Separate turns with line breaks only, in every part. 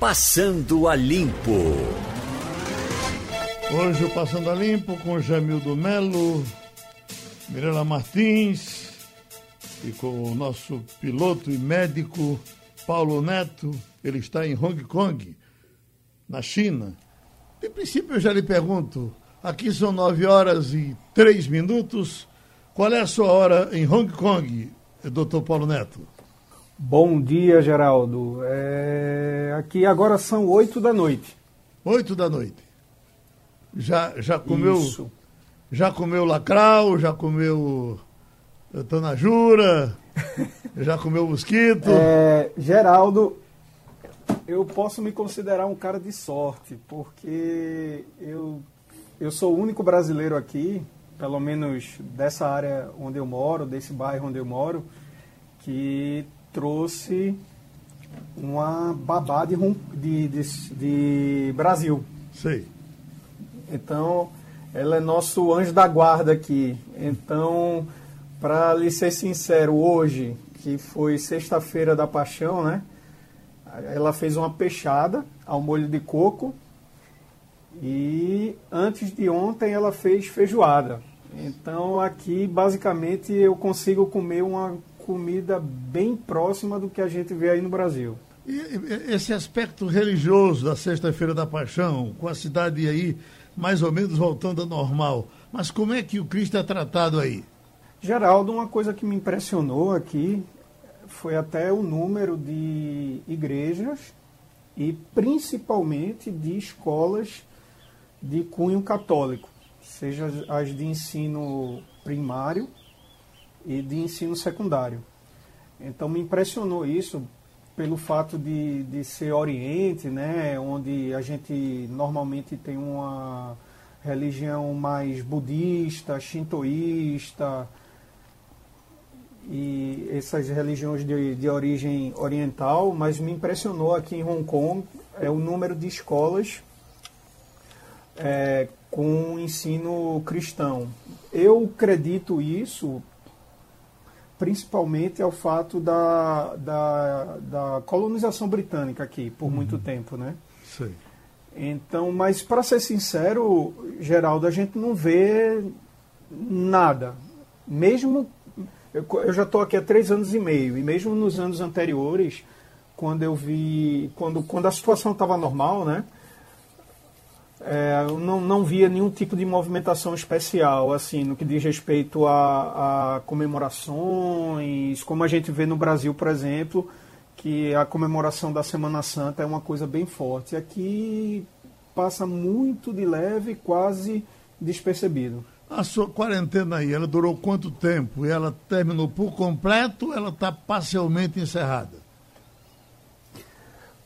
Passando a Limpo.
Hoje o Passando a Limpo com Jamildo Melo, Mirela Martins e com o nosso piloto e médico Paulo Neto. Ele está em Hong Kong, na China. De princípio eu já lhe pergunto, aqui são nove horas e três minutos. Qual é a sua hora em Hong Kong, doutor Paulo Neto?
Bom dia, Geraldo. É... Aqui agora são oito da noite.
Oito da noite. Já, já comeu. Isso. Já comeu lacral, já comeu tanajura, já comeu mosquito.
É, Geraldo, eu posso me considerar um cara de sorte, porque eu, eu sou o único brasileiro aqui, pelo menos dessa área onde eu moro, desse bairro onde eu moro, que trouxe uma babá de, de, de, de Brasil.
Sei.
Então, ela é nosso anjo da guarda aqui. Então, para lhe ser sincero, hoje, que foi sexta-feira da paixão, né? Ela fez uma peixada ao molho de coco e antes de ontem ela fez feijoada. Então aqui basicamente eu consigo comer uma comida bem próxima do que a gente vê aí no Brasil.
E esse aspecto religioso da Sexta-feira da Paixão, com a cidade aí mais ou menos voltando ao normal, mas como é que o Cristo é tratado aí?
Geraldo, uma coisa que me impressionou aqui foi até o número de igrejas e principalmente de escolas de cunho católico, seja as de ensino primário e de ensino secundário. Então me impressionou isso pelo fato de, de ser Oriente, né, onde a gente normalmente tem uma religião mais budista, shintoísta e essas religiões de, de origem oriental, mas me impressionou aqui em Hong Kong é o número de escolas é, com ensino cristão. Eu acredito isso principalmente ao fato da, da, da colonização britânica aqui, por uhum. muito tempo, né?
Sim.
Então, mas para ser sincero, Geraldo, a gente não vê nada. Mesmo. Eu, eu já estou aqui há três anos e meio, e mesmo nos anos anteriores, quando eu vi. Quando, quando a situação estava normal, né? É, não, não via nenhum tipo de movimentação especial, assim, no que diz respeito a, a, comemorações, como a gente vê no Brasil, por exemplo, que a comemoração da Semana Santa é uma coisa bem forte. Aqui passa muito de leve, quase despercebido.
A sua quarentena aí, ela durou quanto tempo? Ela terminou por completo ou ela está parcialmente encerrada?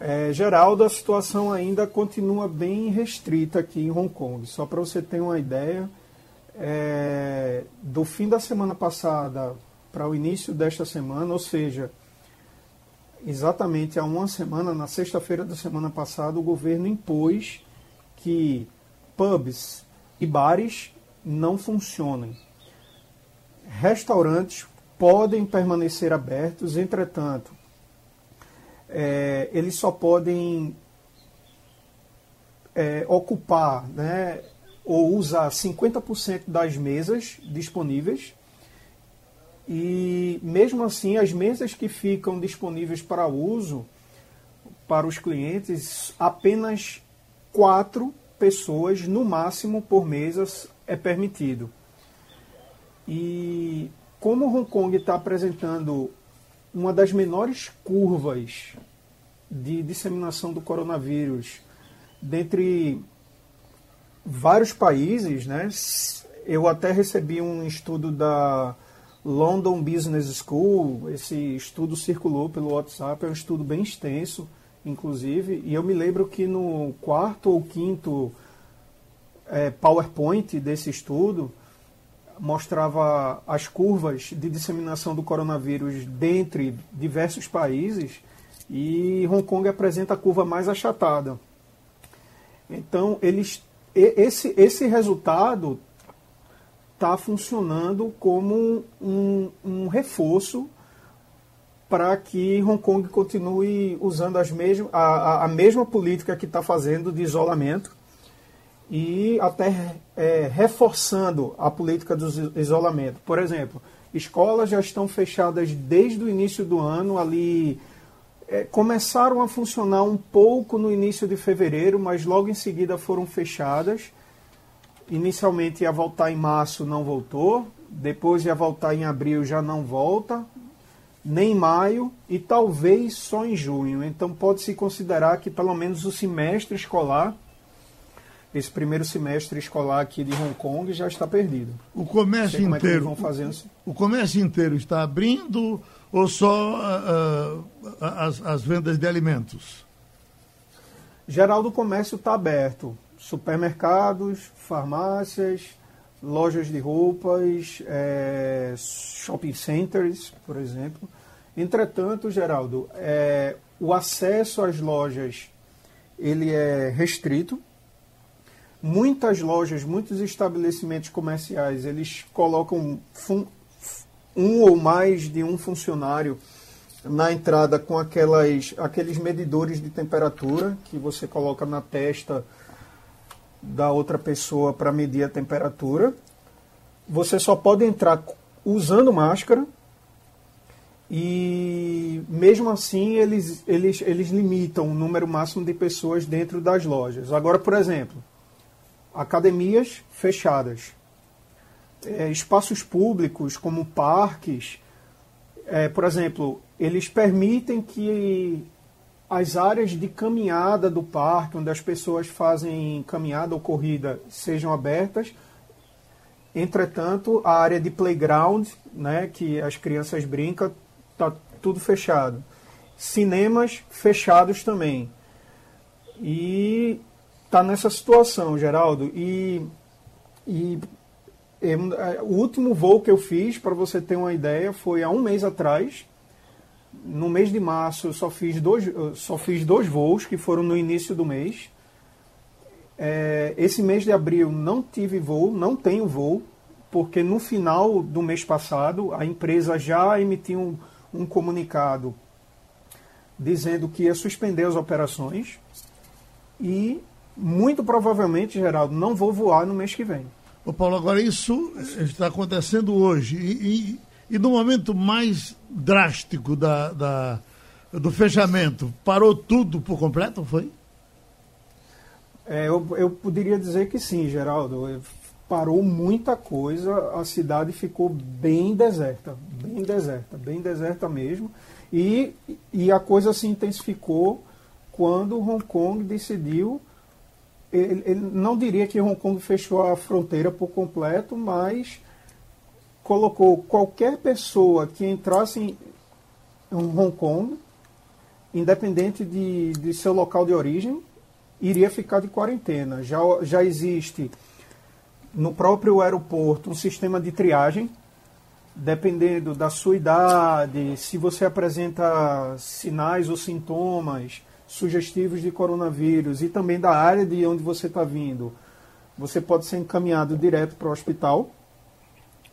É, Geraldo, a situação ainda continua bem restrita aqui em Hong Kong. Só para você ter uma ideia, é, do fim da semana passada para o início desta semana, ou seja, exatamente há uma semana, na sexta-feira da semana passada, o governo impôs que pubs e bares não funcionem. Restaurantes podem permanecer abertos, entretanto, é, eles só podem é, ocupar né, ou usar 50% das mesas disponíveis. E mesmo assim, as mesas que ficam disponíveis para uso para os clientes, apenas quatro pessoas no máximo por mesa é permitido. E como Hong Kong está apresentando uma das menores curvas de disseminação do coronavírus dentre vários países, né? Eu até recebi um estudo da London Business School, esse estudo circulou pelo WhatsApp, é um estudo bem extenso, inclusive, e eu me lembro que no quarto ou quinto é, PowerPoint desse estudo, mostrava as curvas de disseminação do coronavírus dentre diversos países e Hong Kong apresenta a curva mais achatada. Então, eles, esse, esse resultado está funcionando como um, um reforço para que Hong Kong continue usando as mesmo, a, a mesma política que está fazendo de isolamento e até é, reforçando a política do isolamento. Por exemplo, escolas já estão fechadas desde o início do ano, ali é, começaram a funcionar um pouco no início de fevereiro, mas logo em seguida foram fechadas. Inicialmente ia voltar em março, não voltou. Depois ia voltar em abril, já não volta. Nem em maio e talvez só em junho. Então pode-se considerar que pelo menos o semestre escolar esse primeiro semestre escolar aqui de Hong Kong já está perdido.
O comércio
é
inteiro.
É fazendo...
O comércio inteiro está abrindo ou só uh, uh, as, as vendas de alimentos?
Geral do comércio está aberto. Supermercados, farmácias, lojas de roupas, é, shopping centers, por exemplo. Entretanto, Geraldo, é, o acesso às lojas ele é restrito muitas lojas, muitos estabelecimentos comerciais, eles colocam um ou mais de um funcionário na entrada com aquelas, aqueles medidores de temperatura que você coloca na testa da outra pessoa para medir a temperatura. Você só pode entrar usando máscara e mesmo assim eles, eles, eles limitam o número máximo de pessoas dentro das lojas. Agora, por exemplo, academias fechadas, é, espaços públicos como parques, é, por exemplo, eles permitem que as áreas de caminhada do parque, onde as pessoas fazem caminhada ou corrida, sejam abertas. Entretanto, a área de playground, né, que as crianças brincam, está tudo fechado. Cinemas fechados também. E está nessa situação, Geraldo. E, e, é, o último voo que eu fiz, para você ter uma ideia, foi há um mês atrás. No mês de março eu só fiz dois, só fiz dois voos, que foram no início do mês. É, esse mês de abril não tive voo, não tenho voo, porque no final do mês passado a empresa já emitiu um, um comunicado dizendo que ia suspender as operações e muito provavelmente, Geraldo, não vou voar no mês que vem.
Ô Paulo, agora isso está acontecendo hoje. E, e, e no momento mais drástico da, da, do fechamento, parou tudo por completo, foi?
É, eu, eu poderia dizer que sim, Geraldo. Parou muita coisa, a cidade ficou bem deserta, bem deserta, bem deserta mesmo. E, e a coisa se intensificou quando Hong Kong decidiu ele, ele não diria que Hong Kong fechou a fronteira por completo, mas colocou qualquer pessoa que entrasse em Hong Kong, independente de, de seu local de origem, iria ficar de quarentena. Já, já existe no próprio aeroporto um sistema de triagem, dependendo da sua idade, se você apresenta sinais ou sintomas sugestivos de coronavírus e também da área de onde você está vindo, você pode ser encaminhado direto para o hospital.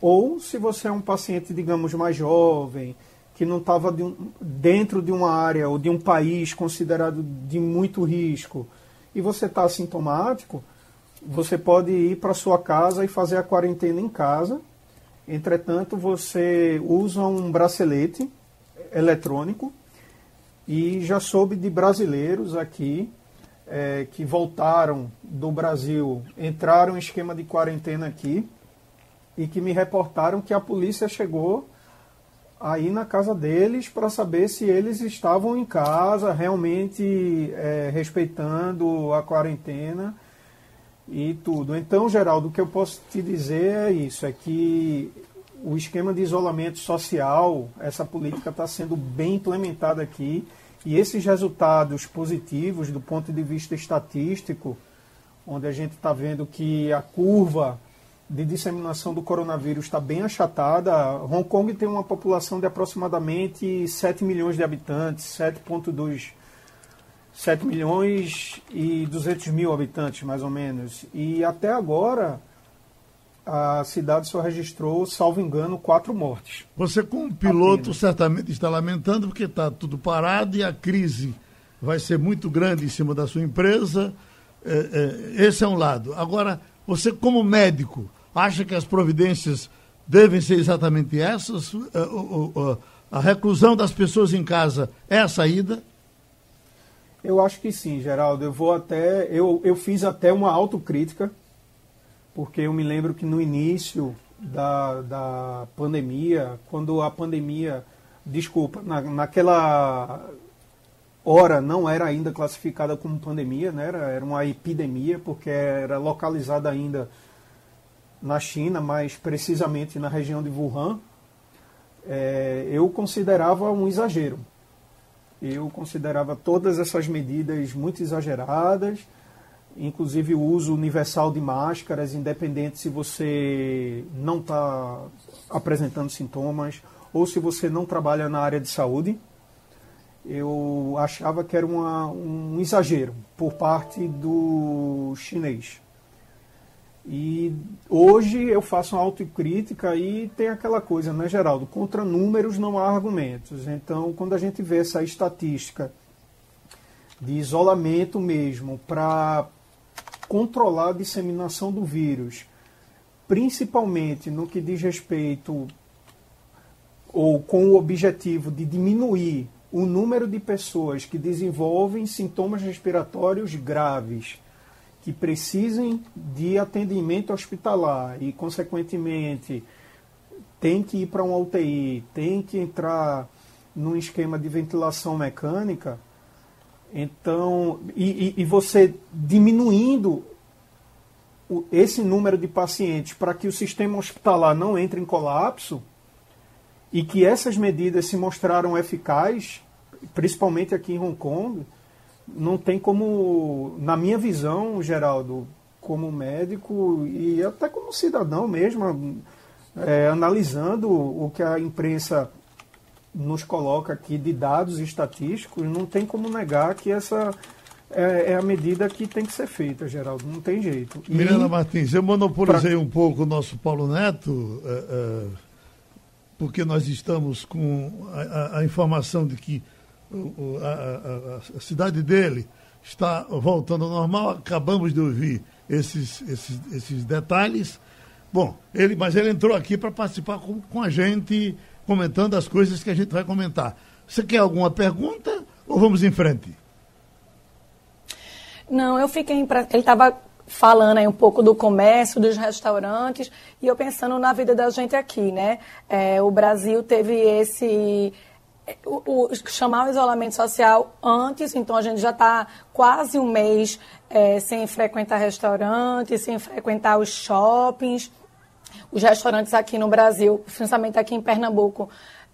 Ou se você é um paciente, digamos, mais jovem, que não estava de um, dentro de uma área ou de um país considerado de muito risco, e você está assintomático, você pode ir para sua casa e fazer a quarentena em casa. Entretanto, você usa um bracelete eletrônico e já soube de brasileiros aqui é, que voltaram do Brasil, entraram em esquema de quarentena aqui e que me reportaram que a polícia chegou aí na casa deles para saber se eles estavam em casa realmente é, respeitando a quarentena e tudo. Então, Geraldo, o que eu posso te dizer é isso, é que o esquema de isolamento social, essa política está sendo bem implementada aqui e esses resultados positivos do ponto de vista estatístico, onde a gente está vendo que a curva de disseminação do coronavírus está bem achatada. Hong Kong tem uma população de aproximadamente 7 milhões de habitantes, 7,2 7 milhões e 200 mil habitantes, mais ou menos. E até agora, a cidade só registrou, salvo engano, quatro mortes.
Você, como piloto, Apenas. certamente está lamentando porque está tudo parado e a crise vai ser muito grande em cima da sua empresa. É, é, esse é um lado. Agora, você, como médico, acha que as providências devem ser exatamente essas? É, a reclusão das pessoas em casa é a saída?
Eu acho que sim, Geraldo. Eu vou até. Eu, eu fiz até uma autocrítica, porque eu me lembro que no início da, da pandemia, quando a pandemia. Desculpa, na, naquela hora não era ainda classificada como pandemia, né? era, era uma epidemia, porque era localizada ainda na China, mais precisamente na região de Wuhan, é, eu considerava um exagero. Eu considerava todas essas medidas muito exageradas, inclusive o uso universal de máscaras, independente se você não está apresentando sintomas ou se você não trabalha na área de saúde eu achava que era uma, um exagero por parte do chinês. E hoje eu faço uma autocrítica e tem aquela coisa, né, Geraldo? Contra números não há argumentos. Então, quando a gente vê essa estatística de isolamento mesmo para controlar a disseminação do vírus, principalmente no que diz respeito ou com o objetivo de diminuir o número de pessoas que desenvolvem sintomas respiratórios graves, que precisem de atendimento hospitalar e, consequentemente, tem que ir para uma UTI, tem que entrar num esquema de ventilação mecânica, então, e, e, e você diminuindo o, esse número de pacientes para que o sistema hospitalar não entre em colapso, e que essas medidas se mostraram eficazes, principalmente aqui em Hong Kong, não tem como, na minha visão, Geraldo, como médico e até como cidadão mesmo, é, analisando o que a imprensa nos coloca aqui de dados estatísticos, não tem como negar que essa é, é, a medida que tem que ser feita, Geraldo, não tem jeito.
E, Miranda Martins, eu monopolizei pra... um pouco o nosso Paulo Neto. É, é porque nós estamos com a, a, a informação de que a, a, cidade dele está voltando ao normal. Acabamos de ouvir esses, esses, esses detalhes. Bom, ele, mas ele entrou aqui para participar com, com, a gente, comentando as coisas que a gente vai comentar. Você quer alguma pergunta ou vamos em frente?
Não, eu fiquei. Ele estava falando aí um pouco do comércio, dos restaurantes, e eu pensando na vida da gente aqui, né? É, o Brasil teve esse. O, o, chamar o isolamento social antes, então a gente já está quase um mês é, sem frequentar restaurantes, sem frequentar os shoppings. Os restaurantes aqui no Brasil, principalmente aqui em Pernambuco,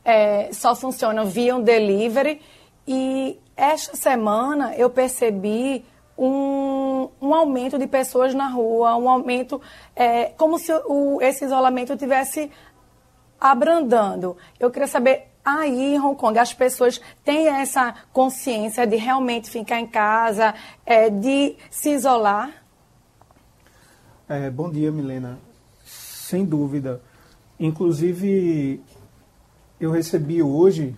é, só funcionam via um delivery. E esta semana eu percebi um, um aumento de pessoas na rua, um aumento, é, como se o, esse isolamento estivesse abrandando. Eu queria saber, aí em Hong Kong, as pessoas têm essa consciência de realmente ficar em casa, é, de se isolar?
É, bom dia, Milena. Sem dúvida. Inclusive, eu recebi hoje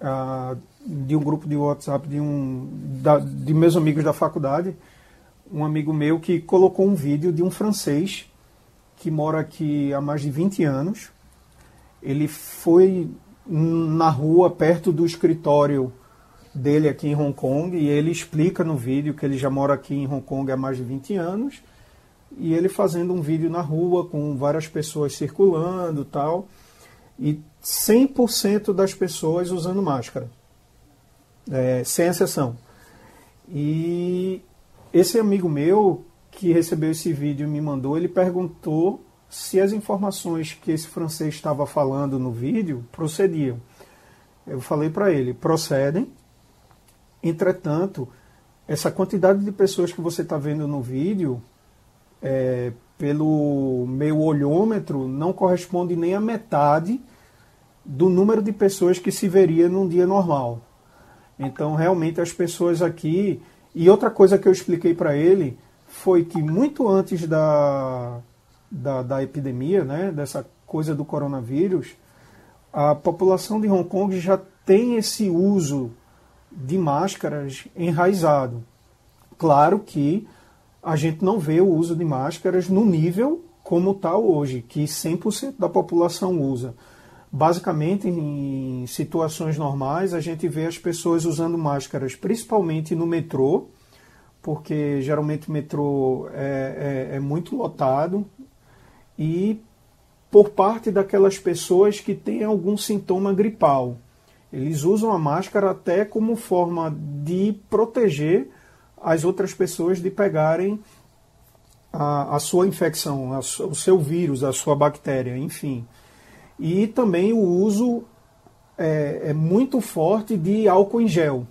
ah, de um grupo de WhatsApp de um da, de meus amigos da faculdade, um amigo meu que colocou um vídeo de um francês que mora aqui há mais de 20 anos. Ele foi na rua perto do escritório dele aqui em Hong Kong e ele explica no vídeo que ele já mora aqui em Hong Kong há mais de 20 anos e ele fazendo um vídeo na rua com várias pessoas circulando tal e 100% das pessoas usando máscara é, sem exceção. E esse amigo meu que recebeu esse vídeo e me mandou, ele perguntou se as informações que esse francês estava falando no vídeo procediam. Eu falei para ele, procedem. Entretanto, essa quantidade de pessoas que você está vendo no vídeo, é, pelo meu olhômetro, não corresponde nem a metade do número de pessoas que se veria num dia normal. Então, realmente, as pessoas aqui. E outra coisa que eu expliquei para ele foi que muito antes da, da, da epidemia, né, dessa coisa do coronavírus, a população de Hong Kong já tem esse uso de máscaras enraizado. Claro que a gente não vê o uso de máscaras no nível como está hoje, que 100% da população usa. Basicamente, em situações normais, a gente vê as pessoas usando máscaras, principalmente no metrô, porque geralmente o metrô é, é, é muito lotado, e por parte daquelas pessoas que têm algum sintoma gripal. Eles usam a máscara até como forma de proteger as outras pessoas de pegarem a, a sua infecção, a, o seu vírus, a sua bactéria, enfim. E também o uso é, é muito forte de álcool em gel.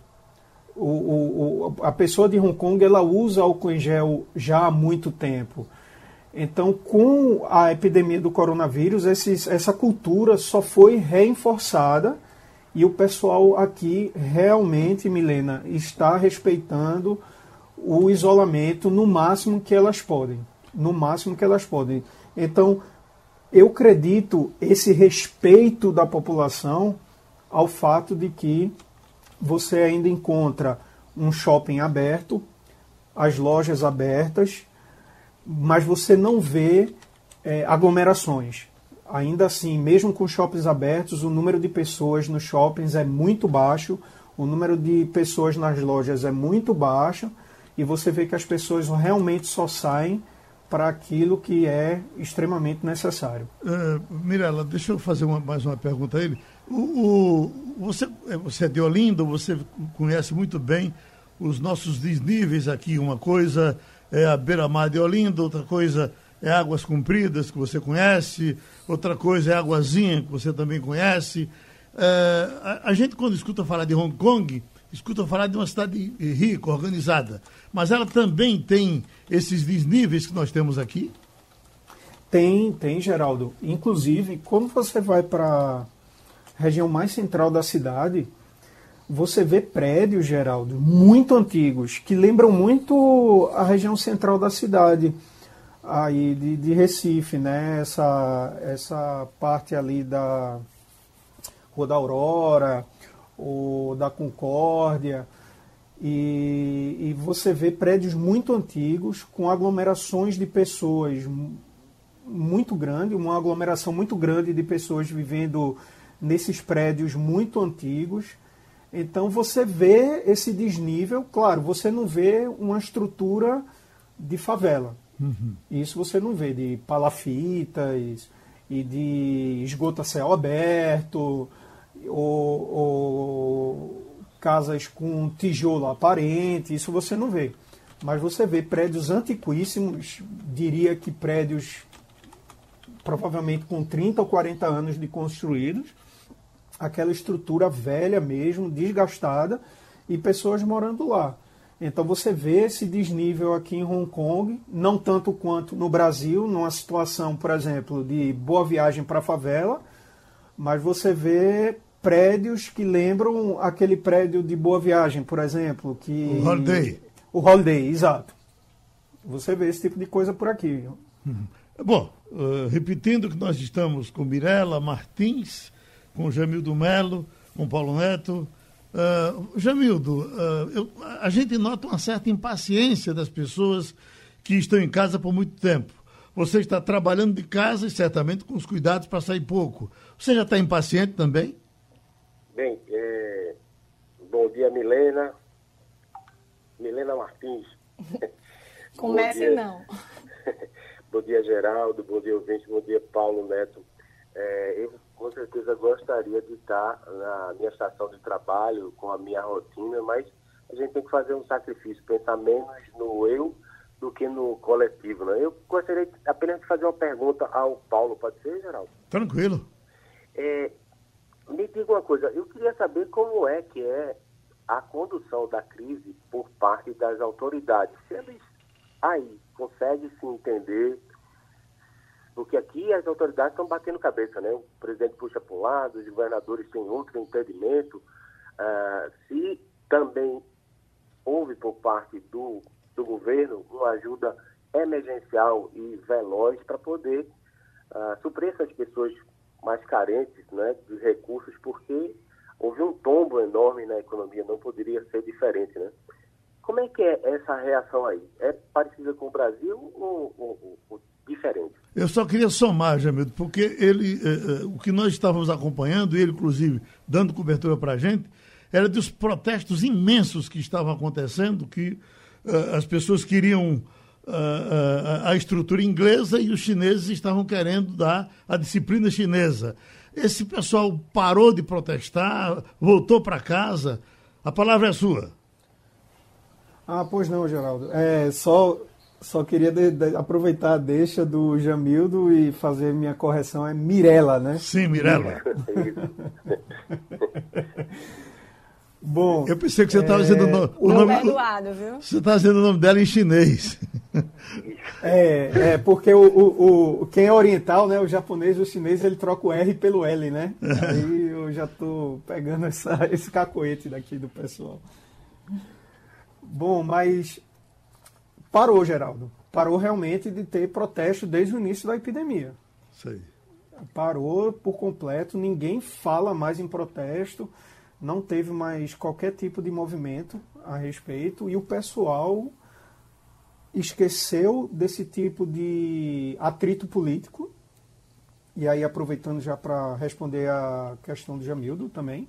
O, o, a pessoa de Hong Kong ela usa álcool em gel já há muito tempo. Então, com a epidemia do coronavírus, essa cultura só foi reforçada e o pessoal aqui realmente, Milena, está respeitando o isolamento no máximo que elas podem. No máximo que elas podem. Então, eu acredito esse respeito da população ao fato de que você ainda encontra um shopping aberto, as lojas abertas, mas você não vê é, aglomerações. Ainda assim, mesmo com shoppings abertos, o número de pessoas nos shoppings é muito baixo, o número de pessoas nas lojas é muito baixo, e você vê que as pessoas realmente só saem para aquilo que é extremamente necessário.
Uh, Mirela, deixa eu fazer uma, mais uma pergunta a ele. O, o, você, é, você é de Olinda, você conhece muito bem os nossos desníveis aqui. Uma coisa é a beira-mar de Olinda, outra coisa é Águas Compridas, que você conhece, outra coisa é Águazinha, que você também conhece. Uh, a, a gente, quando escuta falar de Hong Kong, escuta falar de uma cidade rica, organizada, mas ela também tem esses desníveis que nós temos aqui?
Tem, tem, Geraldo. Inclusive, quando você vai para a região mais central da cidade, você vê prédios, Geraldo, muito antigos, que lembram muito a região central da cidade, aí de, de Recife, né? Essa, essa parte ali da Rua da Aurora, ou da Concórdia, e, e, você vê prédios muito antigos com aglomerações de pessoas muito grande, uma aglomeração muito grande de pessoas vivendo nesses prédios muito antigos. Então você vê esse desnível, claro, você não vê uma estrutura de favela. Uhum. Isso você não vê de palafitas e de esgoto a céu aberto, ou, ou casas com tijolo aparente, isso você não vê. Mas você vê prédios antiquíssimos, diria que prédios provavelmente com 30 ou 40 anos de construídos, aquela estrutura velha mesmo, desgastada, e pessoas morando lá. Então você vê esse desnível aqui em Hong Kong, não tanto quanto no Brasil, numa situação, por exemplo, de boa viagem para a favela, mas você vê prédios que lembram aquele prédio de Boa Viagem, por exemplo. Que...
O Holiday.
O Holiday, exato. Você vê esse tipo de coisa por aqui.
Uhum. Bom, uh, repetindo que nós estamos com Mirela Martins, com Jamildo Melo, com Paulo Neto. Uh, Jamildo, uh, eu, a gente nota uma certa impaciência das pessoas que estão em casa por muito tempo. Você está trabalhando de casa e certamente com os cuidados para sair pouco. Você já está impaciente também?
Bem, é... bom dia, Milena. Milena Martins.
Comece não.
bom dia, Geraldo. Bom dia, ouvinte. Bom dia, Paulo Neto. É, eu com certeza gostaria de estar na minha estação de trabalho, com a minha rotina, mas a gente tem que fazer um sacrifício, pensar menos no eu do que no coletivo. Né? Eu gostaria apenas de fazer uma pergunta ao Paulo, pode ser, Geraldo?
Tranquilo.
É, me diga uma coisa, eu queria saber como é que é a condução da crise por parte das autoridades. Se eles aí conseguem se entender, porque aqui as autoridades estão batendo cabeça, né? O presidente puxa para um lado, os governadores têm outro entendimento. Uh, se também houve por parte do, do governo uma ajuda emergencial e veloz para poder uh, suprir essas pessoas mais carentes né, de recursos, porque houve um tombo enorme na economia, não poderia ser diferente. Né? Como é que é essa reação aí? É parecida com o Brasil ou, ou, ou diferente?
Eu só queria somar, Jamildo, porque ele, eh, eh, o que nós estávamos acompanhando, ele inclusive dando cobertura para a gente, era dos protestos imensos que estavam acontecendo, que uh, as pessoas queriam uh, a estrutura inglesa e os chineses estavam querendo dar a disciplina chinesa. Esse pessoal parou de protestar, voltou para casa. A palavra é sua.
Ah, pois não, Geraldo. É, só, só queria de, de, aproveitar a deixa do Jamildo e fazer minha correção. É Mirela, né?
Sim, Mirela. Bom, eu pensei que você estava é... dizendo o nome. O nome
perdoado, viu?
Você está dizendo o nome dela em chinês.
É, é porque o, o, o, quem é oriental, né, o japonês, o chinês, ele troca o R pelo L, né? Aí eu já estou pegando essa, esse cacoete daqui do pessoal. Bom, mas parou, Geraldo. Parou realmente de ter protesto desde o início da epidemia.
Sei.
Parou por completo, ninguém fala mais em protesto não teve mais qualquer tipo de movimento a respeito e o pessoal esqueceu desse tipo de atrito político. E aí, aproveitando já para responder a questão do Jamildo também,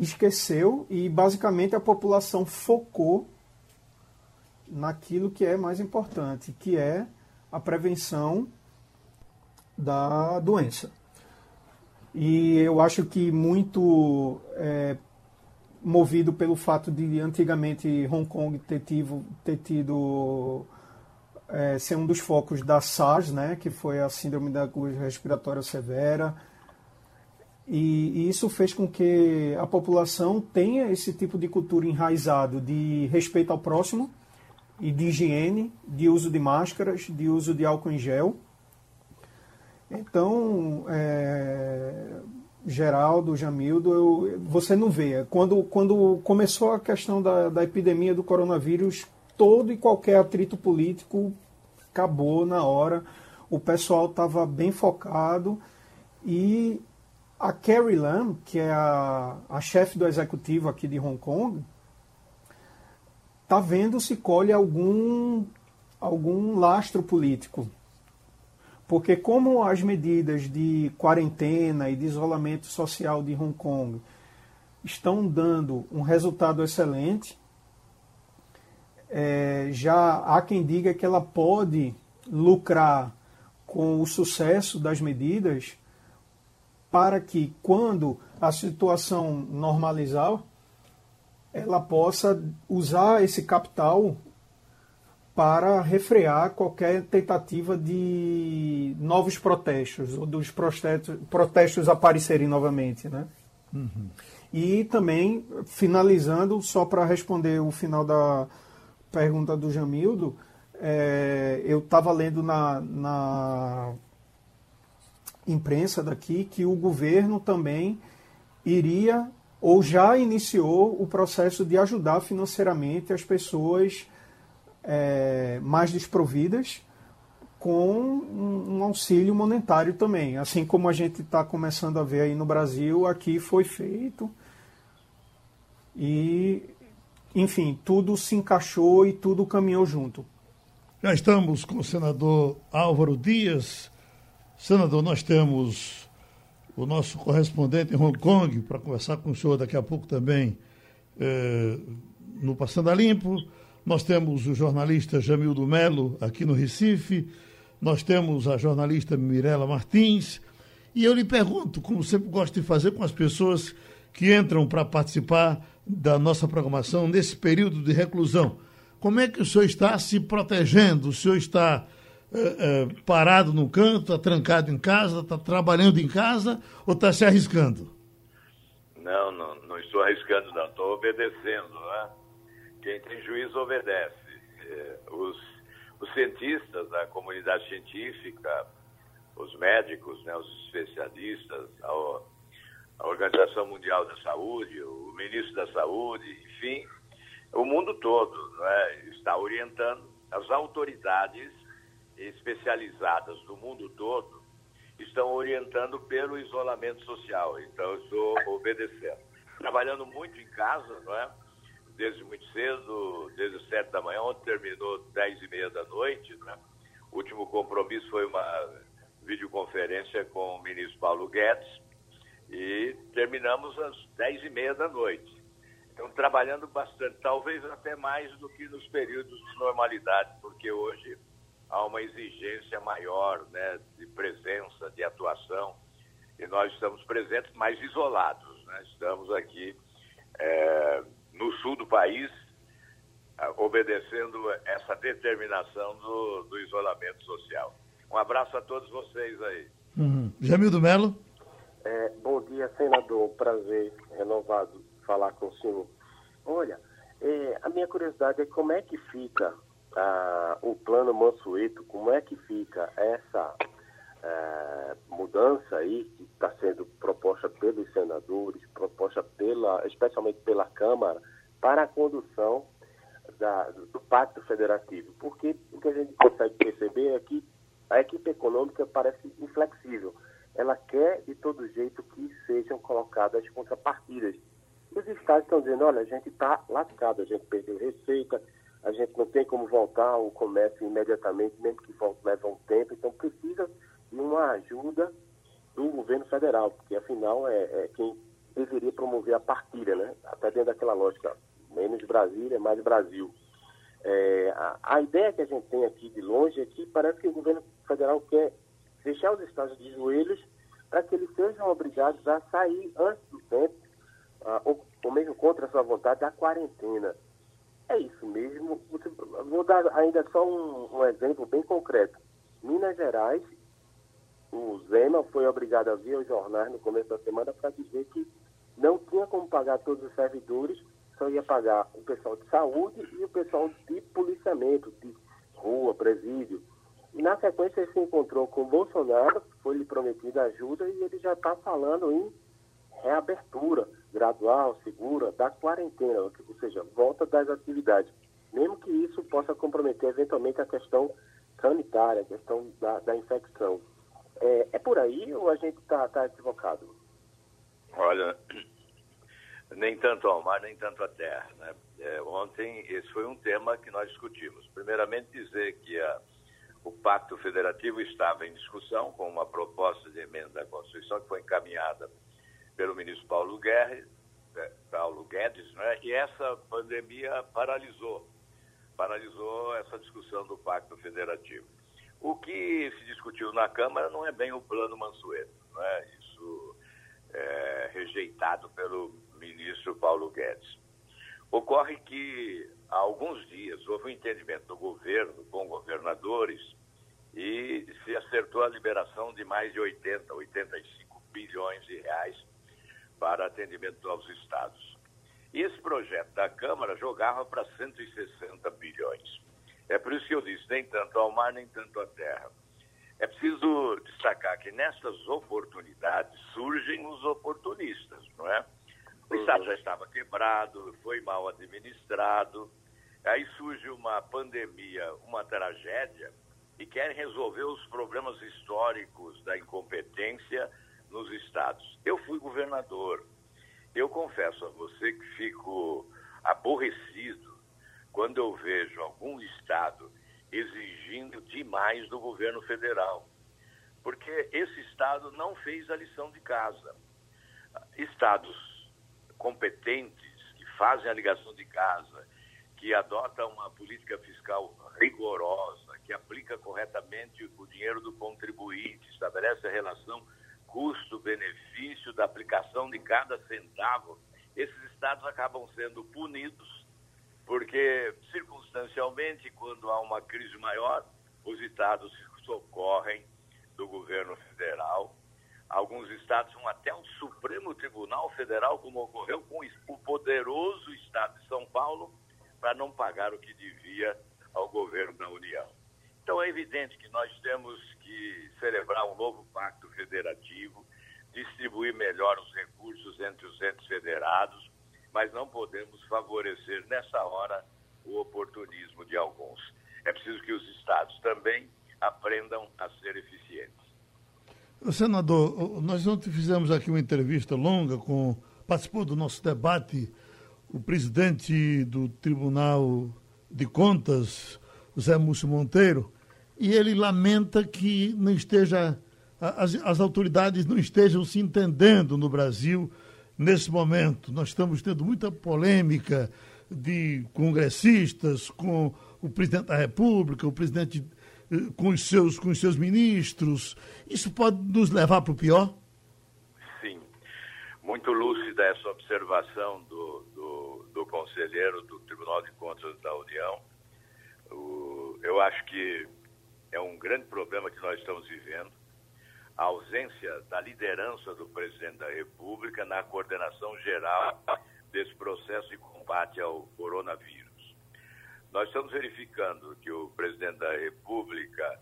esqueceu e basicamente a população focou naquilo que é mais importante, que é a prevenção da doença. E eu acho que muito é, movido pelo fato de antigamente Hong Kong ter, tido, ter tido é, ser um dos focos da SARS, né, que foi a síndrome da agulha respiratória severa. E, e, isso fez com que a população tenha esse tipo de cultura enraizado de respeito ao próximo e de higiene, de uso de máscaras, de uso de álcool em gel. Então, é, Geraldo, Jamildo, eu, você não vê. Quando, quando começou a questão da, da epidemia do coronavírus, todo e qualquer atrito político acabou na hora. O pessoal estava bem focado e a Carrie Lam, que é a, a chefe do executivo aqui de Hong Kong, está vendo se colhe algum, algum lastro político porque como as medidas de quarentena e de isolamento social de Hong Kong estão dando um resultado excelente, é, já há quem diga que ela pode lucrar com o sucesso das medidas para que quando a situação normalizar, ela possa usar esse capital para refrear qualquer tentativa de novos protestos, ou dos protestos, protestos aparecerem novamente. Né? Uhum. E também, finalizando, só para responder o final da pergunta do Jamildo, é, eu estava lendo na, na imprensa daqui que o governo também iria ou já iniciou o processo de ajudar financeiramente as pessoas é, mais desprovidas com um, auxílio monetário também. Assim como a gente está começando a ver aí no Brasil, aqui foi feito. E, enfim, tudo se encaixou e tudo caminhou junto.
Já estamos com o senador Álvaro Dias. Senador, nós temos o nosso correspondente em Hong Kong para conversar com o senhor daqui a pouco também eh, no Passando a Limpo. Nós temos o jornalista Jamildo Melo aqui no Recife, nós temos a jornalista Mirela Martins, e eu lhe pergunto, como sempre gosto de fazer com as pessoas que entram para participar da nossa programação nesse período de reclusão, como é que o senhor está se protegendo? O senhor está é, é, parado no canto, está trancado em casa, está trabalhando em casa ou está se arriscando?
Não, não, não estou arriscando, não, estou obedecendo, né? Quem tem juízo obedece. É, os, os cientistas da comunidade científica, os médicos, né, os especialistas, a, a Organização Mundial da Saúde, o ministro da Saúde, enfim, o mundo todo né, está orientando as autoridades especializadas do mundo todo estão orientando pelo isolamento social. Então, eu estou obedecendo. Trabalhando muito em casa, não é? Desde muito cedo, desde sete da manhã, ontem terminou dez e meia da noite, né? O último compromisso foi uma videoconferência com o ministro Paulo Guedes e terminamos às dez e meia da noite. Então, trabalhando bastante, talvez até mais do que nos períodos de normalidade, porque hoje há uma exigência maior né, de presença, de atuação, e nós estamos presentes, mais isolados. Né? Estamos aqui é, no sul do país, obedecendo essa determinação do, do, isolamento social. Um abraço a todos vocês aí.
Uhum. Jamildo Melo.
É, bom dia, senador. Prazer renovado falar com o senhor. Olha, é, a minha curiosidade é como é que fica ah, o plano Mansueto, como é que fica essa eh, mudança aí que está sendo proposta pelos senadores, proposta pela, especialmente pela Câmara, para a condução da, do Pacto Federativo. Porque o que a gente consegue perceber é que a equipe econômica parece inflexível. Ela quer de todo jeito que sejam colocadas contrapartidas. Os estados estão dizendo, olha, a gente está lascado, a gente perdeu receita, a gente não tem como voltar ao comércio imediatamente, mesmo que volte, leve um tempo, então precisa de uma ajuda do governo federal, porque afinal é, é quem deveria promover a partilha, né? Até dentro daquela lógica, menos Brasília, mais Brasil. É, a, a, ideia que a gente tem aqui de longe é que parece que o governo federal quer deixar os estados de joelhos para que eles sejam obrigados a sair antes do tempo, uh, ou, ou mesmo contra a sua vontade, da quarentena. É isso mesmo. Vou dar ainda só um, um exemplo bem concreto. Minas Gerais, o Zema foi obrigado a vir aos jornais no começo da semana para dizer que não tinha como pagar todos os servidores, só ia pagar o pessoal de saúde e o pessoal de policiamento, de rua, presídio. E na sequência ele se encontrou com o Bolsonaro, foi lhe prometida ajuda e ele já está falando em reabertura gradual, segura, da quarentena, ou seja, volta das atividades, mesmo que isso possa comprometer eventualmente a questão sanitária, a questão da, da infecção. É, é, por aí ou a gente está tá equivocado?
Olha, nem tanto ao mar, nem tanto à terra. Né? É, ontem, esse foi um tema que nós discutimos. Primeiramente, dizer que a, o Pacto Federativo estava em discussão com uma proposta de emenda à Constituição que foi encaminhada pelo ministro Paulo Guedes, é, Paulo Guedes, né? e essa pandemia paralisou, paralisou essa discussão do Pacto Federativo. O que se discutiu na Câmara não é bem o plano Mansueto, né? isso é rejeitado pelo ministro Paulo Guedes. Ocorre que há alguns dias houve um entendimento do governo com governadores e se acertou a liberação de mais de 80, 85 bilhões de reais para atendimento aos estados. E esse projeto da Câmara jogava para 160 bilhões. É por isso que eu disse, nem tanto ao mar, nem tanto à terra. É preciso destacar que nessas oportunidades surgem os oportunistas, não é? O Estado já estava quebrado, foi mal administrado, aí surge uma pandemia, uma tragédia, e querem resolver os problemas históricos da incompetência nos estados. Eu fui governador. Eu confesso a você que fico aborrecido quando eu vejo algum estado exigindo demais do governo federal. Porque esse estado não fez a lição de casa. Estados competentes, que fazem a ligação de casa, que adotam uma política fiscal rigorosa, que aplica corretamente o dinheiro do contribuinte, estabelece a relação custo-benefício da aplicação de cada centavo, esses estados acabam sendo punidos, porque circunstancialmente, quando há uma crise maior, os estados socorrem do governo federal. Alguns estados vão até o Supremo Tribunal Federal, como ocorreu com o poderoso estado de São Paulo, para não pagar o que devia ao governo da União. Então é evidente que nós temos que celebrar um novo pacto federativo, distribuir melhor os recursos entre os entes federados, mas não podemos favorecer nessa hora o oportunismo de alguns. é preciso que os estados também aprendam a ser eficientes.
Senador, nós ontem fizemos aqui uma entrevista longa com participou do nosso debate o presidente do Tribunal de Contas, José Múcio Monteiro, e ele lamenta que não esteja as, as autoridades não estejam se entendendo no Brasil nesse momento. Nós estamos tendo muita polêmica de congressistas com o presidente da República, o presidente eh, com os seus, com os seus ministros. Isso pode nos levar para o pior?
Sim. Muito lúcida essa observação do, do, do conselheiro do Tribunal de Contas da União. O, eu acho que é um grande problema que nós estamos vivendo a ausência da liderança do presidente da República na coordenação geral desse processo de combate ao coronavírus. Nós estamos verificando que o presidente da República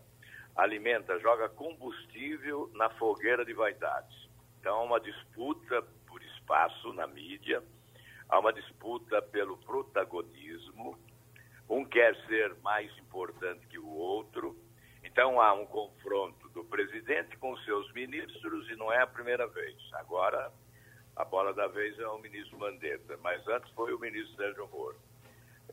alimenta, joga combustível na fogueira de vaidades. Então, há uma disputa por espaço na mídia, há uma disputa pelo protagonismo. Um quer ser mais importante que o outro. Então, há um confronto do presidente com seus ministros e não é a primeira vez. Agora, a bola da vez é o ministro Mandetta, mas antes foi o ministro Sérgio Moro.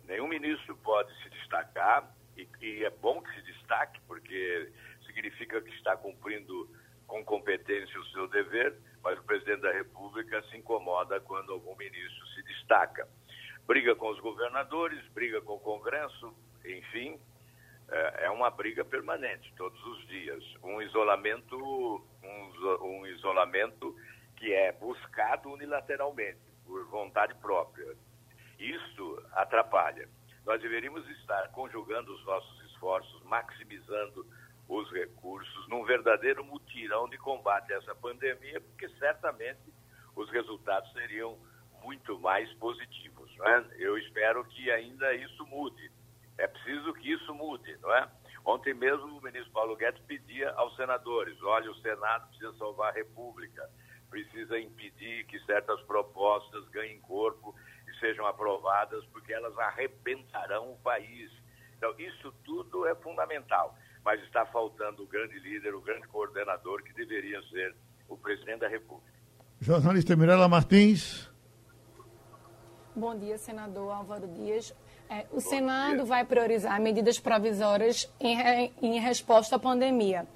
Nenhum ministro pode se destacar e, e é bom que se destaque, porque significa que está cumprindo com competência o seu dever, mas o presidente da República se incomoda quando algum ministro se destaca. Briga com os governadores, briga com o Congresso, enfim, é, é uma briga permanente, todos os dias. Um isolamento, um, um isolamento que é buscado unilateralmente, por vontade própria. Isso atrapalha. Nós deveríamos estar conjugando os nossos esforços, maximizando os recursos num verdadeiro mutirão de combate a essa pandemia, porque certamente os resultados seriam muito mais positivos. É? Eu espero que ainda isso mude. É preciso que isso mude, não é? Ontem mesmo o ministro Paulo Guedes pedia aos senadores: olha, o Senado precisa salvar a República, precisa impedir que certas propostas ganhem corpo e sejam aprovadas, porque elas arrebentarão o país. Então, isso tudo é fundamental, mas está faltando o grande líder, o grande coordenador, que deveria ser o presidente da República.
Jornalista Mirela Martins.
Bom dia, senador Álvaro Dias. É, o Senado vai priorizar medidas provisórias em, em resposta à pandemia.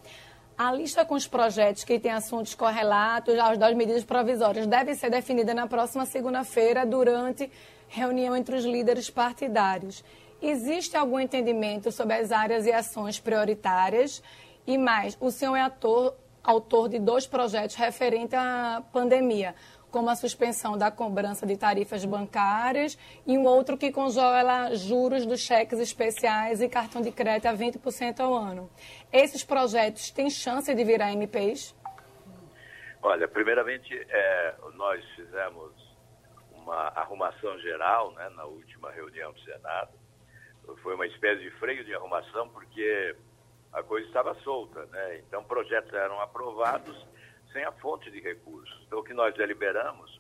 A lista com os projetos que têm assuntos correlatos às das medidas provisórias deve ser definida na próxima segunda-feira, durante reunião entre os líderes partidários. Existe algum entendimento sobre as áreas e ações prioritárias? E mais, o senhor é ator, autor de dois projetos referentes à pandemia como a suspensão da cobrança de tarifas bancárias, e um outro que congela juros dos cheques especiais e cartão de crédito a 20% ao ano. Esses projetos têm chance de virar MPs?
Olha, primeiramente, é, nós fizemos uma arrumação geral né, na última reunião do Senado. Foi uma espécie de freio de arrumação, porque a coisa estava solta. Né? Então, projetos eram aprovados sem a fonte de recursos. Então, o que nós deliberamos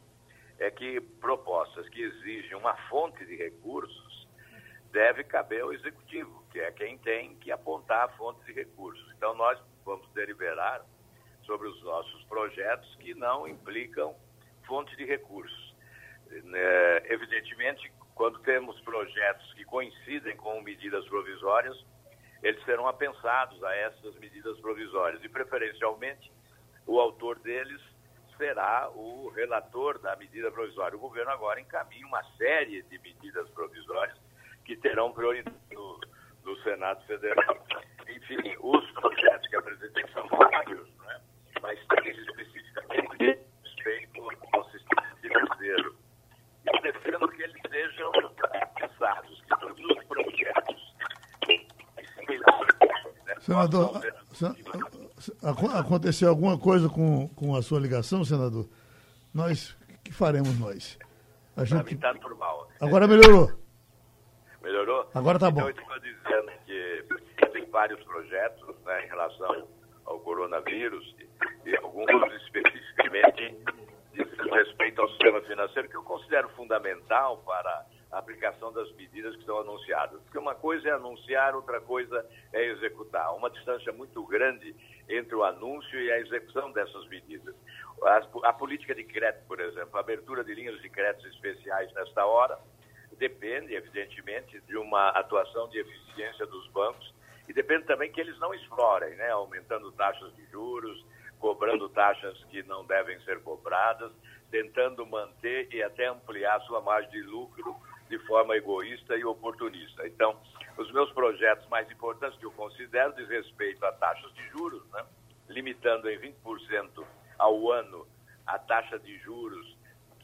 é que propostas que exigem uma fonte de recursos deve caber ao executivo, que é quem tem que apontar a fonte de recursos. Então, nós vamos deliberar sobre os nossos projetos que não implicam fonte de recursos. É, evidentemente, quando temos projetos que coincidem com medidas provisórias, eles serão apensados a essas medidas provisórias e, preferencialmente, o autor deles será o relator da medida provisória. O governo agora encaminha uma série de medidas provisórias que terão prioridade no, no Senado Federal. Enfim, os projetos que apresentei são vários, né? mas três especificamente respeito ao sistema financeiro. Eu defendo que eles sejam pensados, que todos os projetos.
Senador, aconteceu alguma coisa com, com a sua ligação, senador? Nós, que faremos nós?
A gente... Tá normal.
Agora melhorou.
Melhorou?
Agora tá bom.
Então, eu estou dizendo que tem vários projetos né, em relação ao coronavírus e alguns especificamente dizendo respeito ao sistema financeiro que eu considero fundamental para a aplicação das medidas que estão anunciadas. Porque uma coisa é anunciar, outra coisa é executar. Uma distância muito grande entre o anúncio e a execução dessas medidas. A, a política de crédito, por exemplo, a abertura de linhas de créditos especiais nesta hora, depende, evidentemente, de uma atuação de eficiência dos bancos e depende também que eles não explorem, né? aumentando taxas de juros, cobrando taxas que não devem ser cobradas, tentando manter e até ampliar sua margem de lucro de forma egoísta e oportunista. Então, os meus projetos mais importantes que eu considero diz respeito a taxas de juros, né? limitando em 20% ao ano a taxa de juros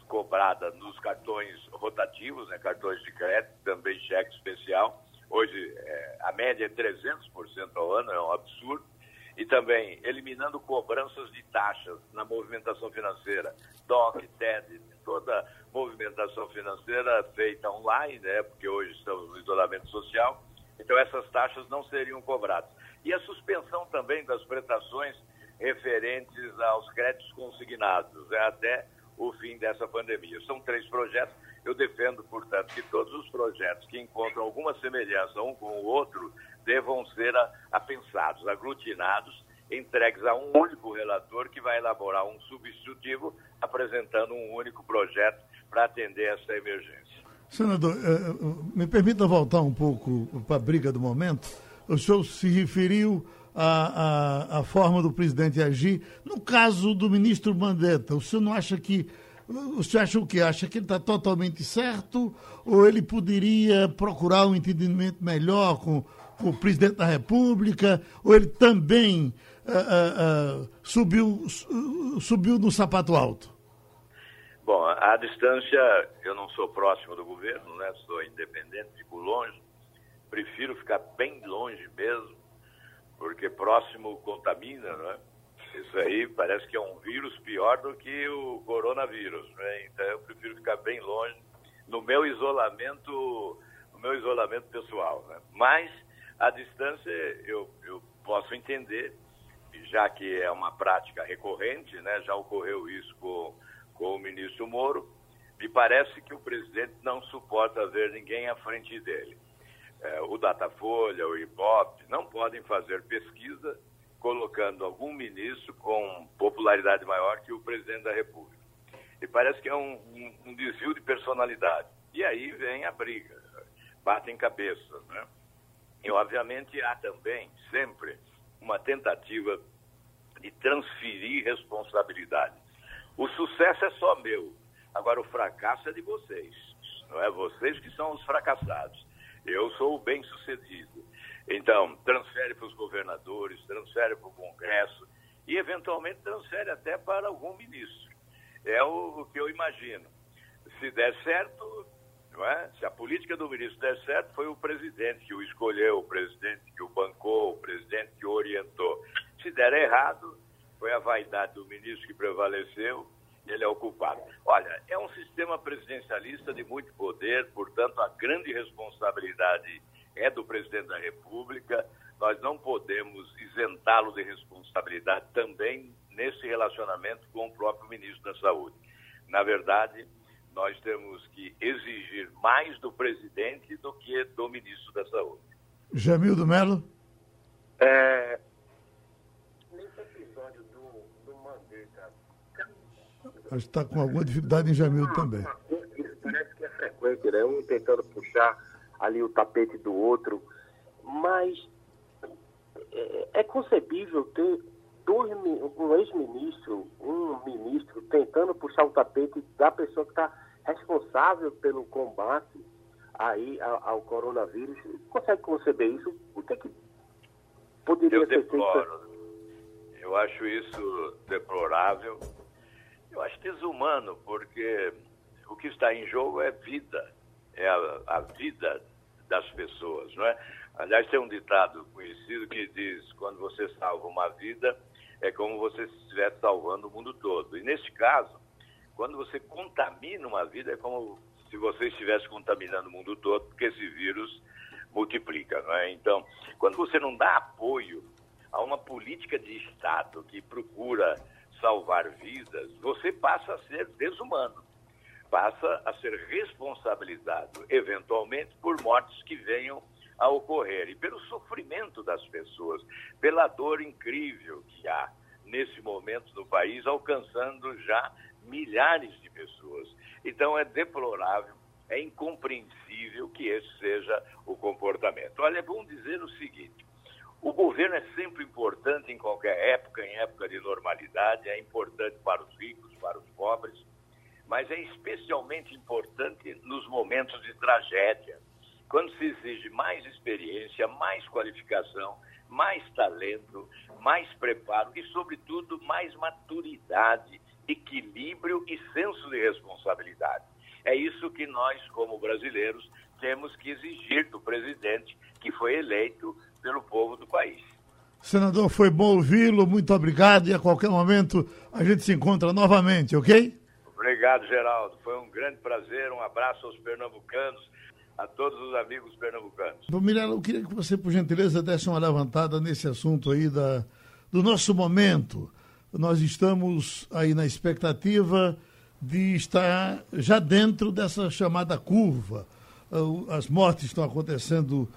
cobrada nos cartões rotativos, né? cartões de crédito, também cheque especial. Hoje, é, a média é 300% ao ano, é um absurdo e também eliminando cobranças de taxas na movimentação financeira, DOC, TED, toda movimentação financeira feita online, né, porque hoje estamos no isolamento social, então essas taxas não seriam cobradas. E a suspensão também das prestações referentes aos créditos consignados, né, até o fim dessa pandemia. São três projetos. Eu defendo, portanto, que todos os projetos que encontram alguma semelhança um com o outro devam ser apensados, aglutinados, entregues a um único relator que vai elaborar um substitutivo apresentando um único projeto para atender essa emergência.
Senador, eh, eh, me permita voltar um pouco para a briga do momento. O senhor se referiu à, à, à, forma do presidente agir. No caso do ministro Mandetta, o senhor não acha que. O senhor acha o que? Acha que ele está totalmente certo? Ou ele poderia procurar um entendimento melhor com, com o presidente da República? Ou ele também uh, uh, subiu, subiu no sapato alto?
Bom, à distância, eu não sou próximo do governo, né? sou independente, fico longe. Prefiro ficar bem longe mesmo, porque próximo contamina, né? Isso aí parece que é um vírus pior do que o coronavírus, né? Então eu prefiro ficar bem longe no meu isolamento, no meu isolamento pessoal, né? Mas à distância eu, eu posso entender, já que é uma prática recorrente, né? Já ocorreu isso com com o ministro Moro, me parece que o presidente não suporta ver ninguém à frente dele. É, o Datafolha, o IBOP, não podem fazer pesquisa colocando algum ministro com popularidade maior que o presidente da República. E parece que é um, um, um desvio de personalidade. E aí vem a briga, batem cabeça. Né? E, obviamente, há também, sempre, uma tentativa de transferir responsabilidade. O sucesso é só meu. Agora, o fracasso é de vocês. Não é vocês que são os fracassados. Eu sou o bem-sucedido. Então, transfere para os governadores, transfere para o Congresso e, eventualmente, transfere até para algum ministro. É o, o que eu imagino. Se der certo, não é? se a política do ministro der certo, foi o presidente que o escolheu, o presidente que o bancou, o presidente que o orientou. Se der errado, foi a vaidade do ministro que prevaleceu, ele é o culpado. Olha, é um sistema presidencialista de muito poder, portanto, a grande responsabilidade é do presidente da República. Nós não podemos isentá-lo de responsabilidade também nesse relacionamento com o próprio ministro da Saúde. Na verdade, nós temos que exigir mais do presidente do que do ministro da Saúde.
Jamil Melo?
É,
Acho que está com alguma dificuldade em Jamil também.
Parece que é frequente, né? Um tentando puxar ali o tapete do outro. Mas é, é concebível ter dois, um ex-ministro, um ministro, tentando puxar o tapete da pessoa que está responsável pelo combate aí ao, ao, coronavírus. Consegue conceber isso? O que, é que poderia
Eu
ser
deploro. feito? Eu acho isso deplorável eu acho desumano, porque o que está em jogo é vida, é a, a vida das pessoas, não é? Aliás, tem um ditado conhecido que diz: quando você salva uma vida, é como você estivesse salvando o mundo todo. E neste caso, quando você contamina uma vida, é como se você estivesse contaminando o mundo todo, porque esse vírus multiplica, não é? Então, quando você não dá apoio a uma política de Estado que procura salvar vidas, você passa a ser desumano. passa a ser responsabilizado, eventualmente, por mortes que venham a ocorrer e pelo sofrimento das pessoas, pela dor incrível que há nesse momento no país, alcançando já milhares de pessoas. Então é deplorável, é incompreensível que esse seja o comportamento. Olha, é bom dizer o seguinte: o governo é sempre importante em qualquer época, em época de normalidade, é importante para os ricos, para os pobres, mas é especialmente importante nos momentos de tragédia, quando se exige mais experiência, mais qualificação, mais talento, mais preparo e, sobretudo, mais maturidade, equilíbrio e senso de responsabilidade. É isso que nós, como brasileiros, temos que exigir do presidente que foi eleito pelo povo do país.
Senador, foi bom ouvi-lo, muito obrigado e a qualquer momento a gente se encontra novamente, ok?
Obrigado, Geraldo. Foi um grande prazer. Um abraço aos pernambucanos, a todos os amigos pernambucanos.
Bom, Mirella, eu queria que você, por gentileza, desse uma levantada nesse assunto aí da, do nosso momento. Nós estamos aí na expectativa de estar já dentro dessa chamada curva. Ah, as mortes estão acontecendo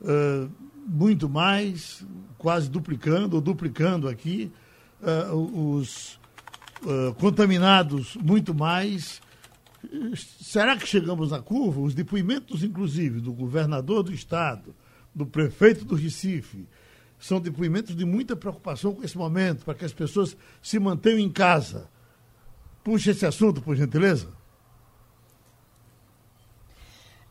uh, muito mais, quase duplicando ou duplicando aqui. Uh, os uh, contaminados muito mais. Será que chegamos na curva? Os depoimentos, inclusive, do governador do estado, do prefeito do Recife, são depoimentos de muita preocupação com esse momento, para que as pessoas se mantenham em casa. Puxa esse assunto, por gentileza.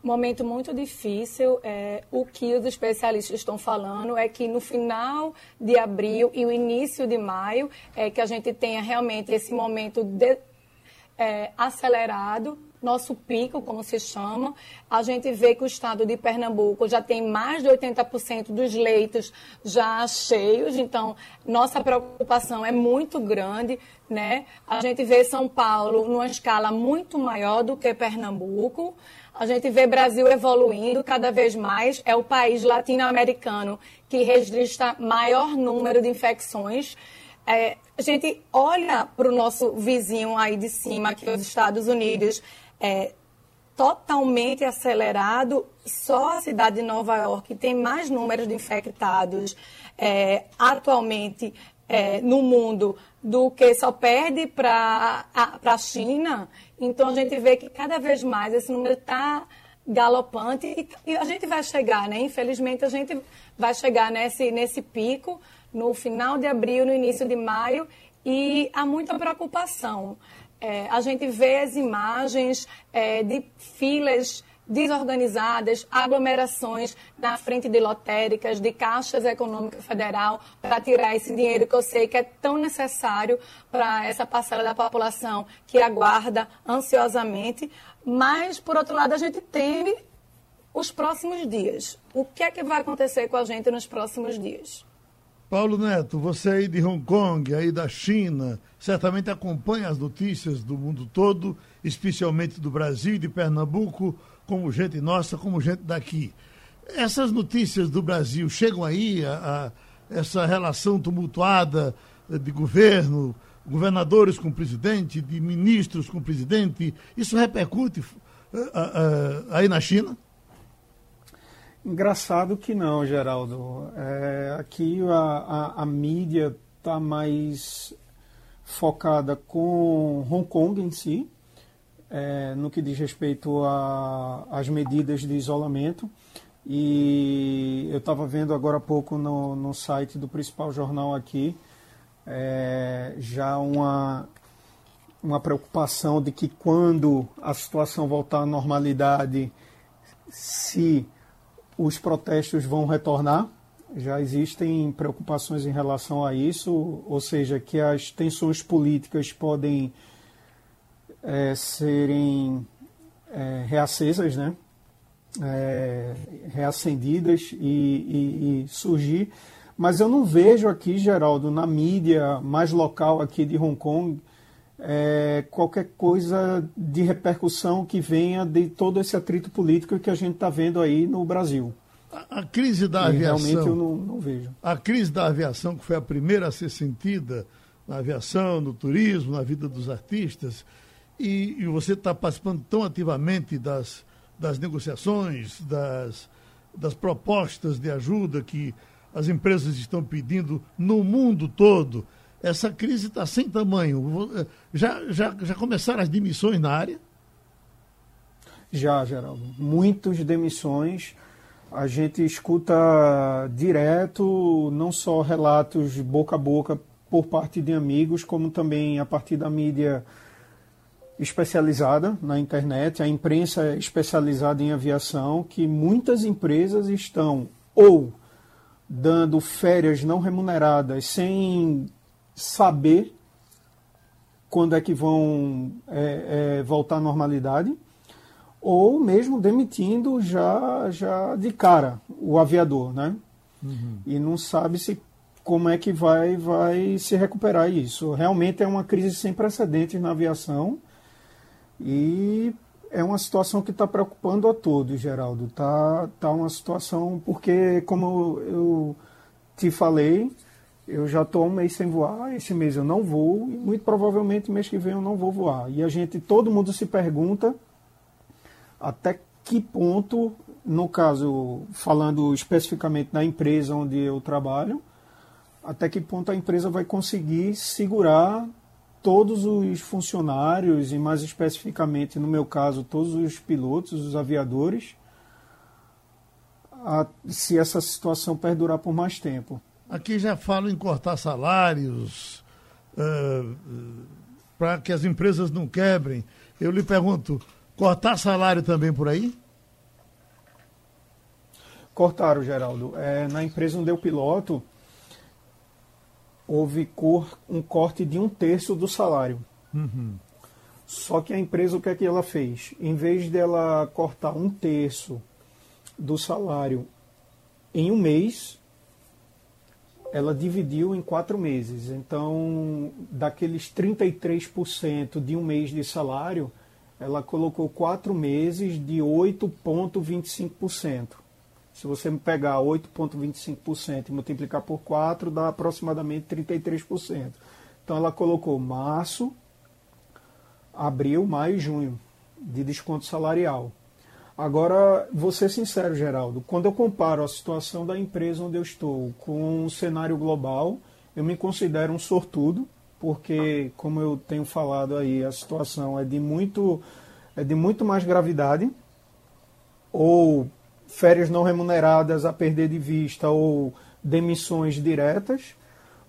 Momento muito difícil. É, o que os especialistas estão falando é que no final de abril e o início de maio é que a gente tenha realmente esse momento de, é, acelerado nosso pico, como se chama, a gente vê que o estado de Pernambuco já tem mais de 80% dos leitos já cheios, então nossa preocupação é muito grande, né? A gente vê São Paulo numa escala muito maior do que Pernambuco. A gente vê Brasil evoluindo cada vez mais, é o país latino-americano que registra maior número de infecções. É, a gente olha para o nosso vizinho aí de cima, que é os Estados Unidos, é, totalmente acelerado. Só a cidade de Nova York tem mais números de infectados é, atualmente é, no mundo do que só perde para a China. Então a gente vê que cada vez mais esse número está galopante e, e, a gente vai chegar, né? Infelizmente a gente vai chegar nesse, nesse pico no final de abril, no início de maio e há muita preocupação. É, a gente vê as imagens é, de filas desorganizadas, aglomerações na frente de lotéricas, de caixas econômicas federal, para tirar esse dinheiro que eu sei que é tão necessário para essa parcela da população que aguarda ansiosamente. Mas, por outro lado, a gente teme os próximos dias. O que é que vai acontecer com a gente nos próximos dias?
Paulo Neto, você aí de Hong Kong, aí da China, certamente acompanha as notícias do mundo todo, especialmente do Brasil e de Pernambuco como gente nossa, como gente daqui. Essas notícias do Brasil chegam aí, a, a essa relação tumultuada de governo, governadores com presidente, de ministros com presidente, isso repercute uh, uh, aí na China?
Engraçado que não, Geraldo. É, aqui a, a, a mídia está mais focada com Hong Kong em si, é, no que diz respeito às medidas de isolamento. E eu estava vendo agora há pouco no, no site do principal jornal aqui é, já uma, uma preocupação de que quando a situação voltar à normalidade, se os protestos vão retornar. Já existem preocupações em relação a isso, ou seja, que as tensões políticas podem é, serem é, reacesas, né? É, reacendidas e, e, e, surgir. Mas eu não vejo aqui, Geraldo, na mídia mais local aqui de Hong Kong, é, qualquer coisa de repercussão que venha de todo esse atrito político que a gente está vendo aí no Brasil.
A, a crise da e aviação.
Realmente eu não, não vejo.
A crise da aviação, que foi a primeira a ser sentida na aviação, no turismo, na vida dos artistas, e, e você está participando tão ativamente das, das negociações, das, das propostas de ajuda que as empresas estão pedindo no mundo todo. Essa crise está sem tamanho. Já, já, já começaram as demissões na área?
Já, Geraldo. Muitas demissões. A gente escuta direto, não só relatos boca a boca por parte de amigos, como também a partir da mídia especializada na internet, a imprensa especializada em aviação, que muitas empresas estão ou dando férias não remuneradas sem saber quando é que vão é, é, voltar à normalidade, ou mesmo demitindo já, já de cara o aviador, né? Uhum. E não sabe se como é que vai, vai se recuperar isso. Realmente é uma crise sem precedentes na aviação e é uma situação que está preocupando a todos, Geraldo. Tá, tá uma situação porque, como eu te falei, eu já estou um mês sem voar, esse mês eu não vou, e muito provavelmente mês que vem eu não vou voar. E a gente, todo mundo se pergunta até que ponto, no caso, falando especificamente da empresa onde eu trabalho, até que ponto a empresa vai conseguir segurar todos os funcionários, e mais especificamente no meu caso, todos os pilotos, os aviadores, a, se essa situação perdurar por mais tempo.
Aqui já falo em cortar salários, uh, para que as empresas não quebrem. Eu lhe pergunto, cortar salário também por aí?
Cortaram, Geraldo. É, na empresa onde eu piloto, houve cor, um corte de um terço do salário. Uhum. Só que a empresa, o que é que ela fez? Em vez dela cortar um terço do salário em um mês, ela dividiu em quatro meses. Então, daqueles 33% de um mês de salário, ela colocou quatro meses de 8,25%. Se você pegar 8,25% e multiplicar por 4, dá aproximadamente 33%. Então ela colocou março, abril, maio e junho de desconto salarial. Agora, vou ser sincero, Geraldo, quando eu comparo a situação da empresa onde eu estou com o cenário global, eu me considero um sortudo, porque, como eu tenho falado aí, a situação é de muito, é de muito mais gravidade, ou férias não remuneradas a perder de vista ou demissões diretas,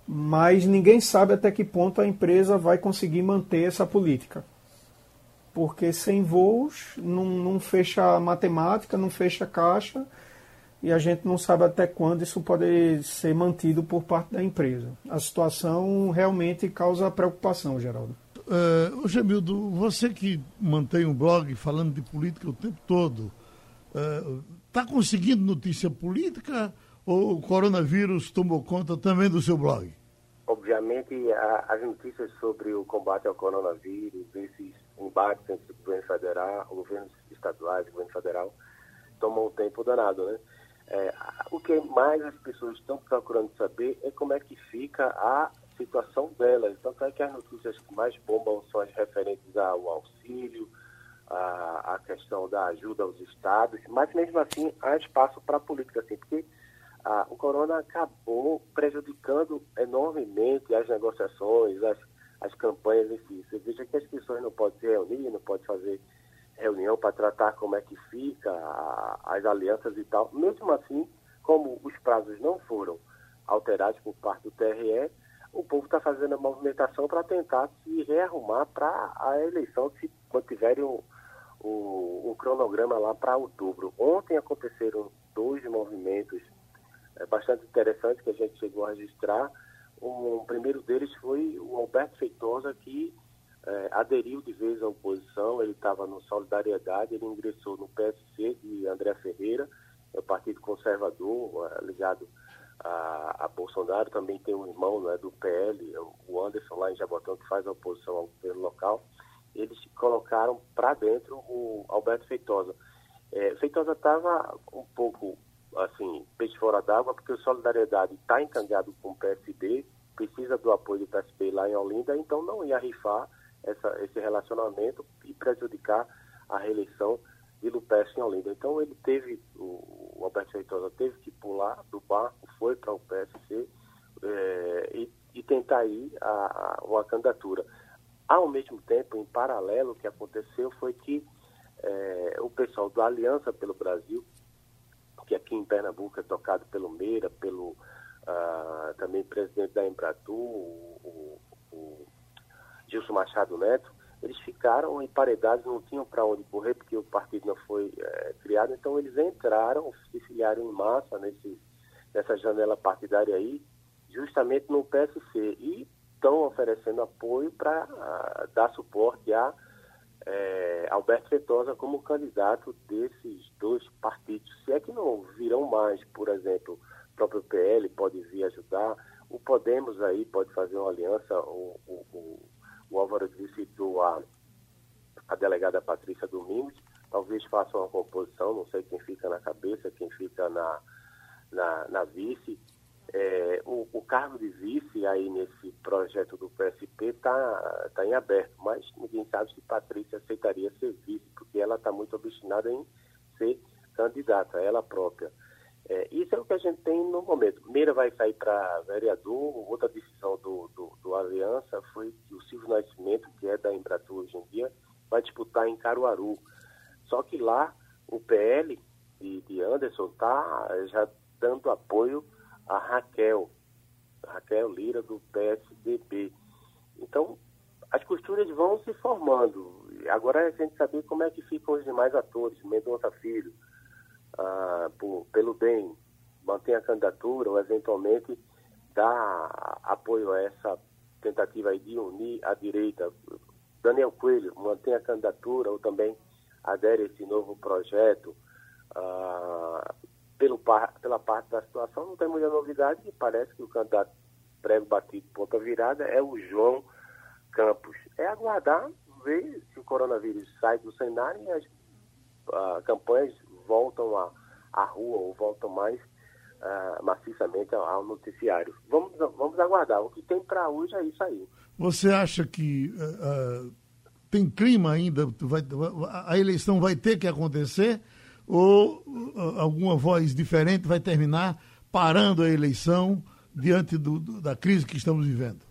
mas ninguém sabe até que ponto a empresa vai conseguir manter essa política. Porque sem voos não, não fecha a matemática, não fecha a caixa e a gente não sabe até quando isso pode ser mantido por parte da empresa. A situação realmente causa preocupação, Geraldo.
Uh, Gemildo, você que mantém um blog falando de política o tempo todo, uh, Está conseguindo notícia política ou o coronavírus tomou conta também do seu blog?
Obviamente, a, as notícias sobre o combate ao coronavírus, esses embates entre o governo federal, governos estaduais, governo federal, tomam um tempo danado, né? É, o que mais as pessoas estão procurando saber é como é que fica a situação delas. Então, é que as notícias que mais bombam são as referentes ao auxílio, a, a questão da ajuda aos estados, mas mesmo assim há espaço para a política, assim, porque a, o corona acabou prejudicando enormemente as negociações, as, as campanhas si. Você veja que as pessoas não podem se reunir, não podem fazer reunião para tratar como é que fica a, as alianças e tal. Mesmo assim, como os prazos não foram alterados por parte do TRE, o povo está fazendo a movimentação para tentar se rearrumar para a eleição, se mantiverem o, o cronograma lá para outubro. Ontem aconteceram dois movimentos é, bastante interessantes que a gente chegou a registrar. O primeiro deles foi o Alberto Feitosa, que é, aderiu de vez à oposição, ele estava no Solidariedade, ele ingressou no PSC de André Ferreira, é o Partido Conservador, é, ligado a, a, Bolsonaro, também tem um irmão né, do PL, o Anderson, lá em Jabotão, que faz a oposição ao governo local. Eles colocaram para dentro o Alberto Feitosa. É, Feitosa estava um pouco, assim, peixe fora d'água, porque o Solidariedade está encangado com o PSB, precisa do PSB lá em Olinda, então não ia rifar essa, esse relacionamento e prejudicar a reeleição de Lupécio em Olinda. Então ele teve, o, o Alberto Feitosa teve que pular do barco, foi para o PSC é, e, e, tentar ir a, a, uma candidatura. Ao mesmo tempo, em paralelo, o que aconteceu foi que é, o pessoal da Aliança pelo Brasil, que aqui em Pernambuco é tocado pelo Meira, pelo uh, também presidente da Embratur, o, o, o Gilson Machado Neto, eles ficaram emparedados, não tinham para onde correr, porque o partido não foi é, criado, então eles entraram, se filiaram em massa nesse, nessa janela partidária aí, justamente no PSC, e estão oferecendo apoio para uh, dar suporte a é, Alberto Feitosa como candidato desses dois partidos. Se é que não virão mais, por exemplo, o próprio PL pode vir ajudar, o Podemos aí pode fazer uma aliança, o, o, o, o Álvaro disse a, a delegada Patrícia Domingos, talvez faça uma composição, não sei quem fica na cabeça, quem fica na, na, na vice, é, o, o, cargo de vice aí nesse projeto do PSP está tá em aberto, mas ninguém sabe se Patrícia aceitaria ser vice, porque ela está muito obstinada em ser candidata, ela própria. É, isso é o que a gente tem no momento. Meira vai sair para vereador, outra decisão do, do, do, Aliança foi que o Silvio Nascimento, que é da Embratur hoje em dia, vai disputar em Caruaru. Só que lá o PL de, de Anderson está já dando apoio a Raquel, Raquel Lira do PSDB. Então, as costuras vão se formando. Agora é a gente saber como é que ficam os demais atores, Mendonça Filho, ah, por, pelo bem, mantém a candidatura ou eventualmente dá apoio a essa tentativa de unir a direita. Daniel Coelho mantém a candidatura ou também adere a esse novo projeto. Ah, pelo, pela parte da situação, não tem muita novidade e parece que o candidato prego batido ponta virada é o João Campos. É aguardar, ver se o coronavírus sai do cenário e as uh, campanhas voltam à, à rua ou voltam mais uh, maciçamente ao, ao, noticiário. Vamos, vamos aguardar. O que tem para hoje é isso aí.
Você acha que uh, tem clima ainda? Vai, a eleição vai ter que acontecer? ou uh, alguma voz diferente vai terminar parando a eleição diante do, do, da crise que estamos vivendo?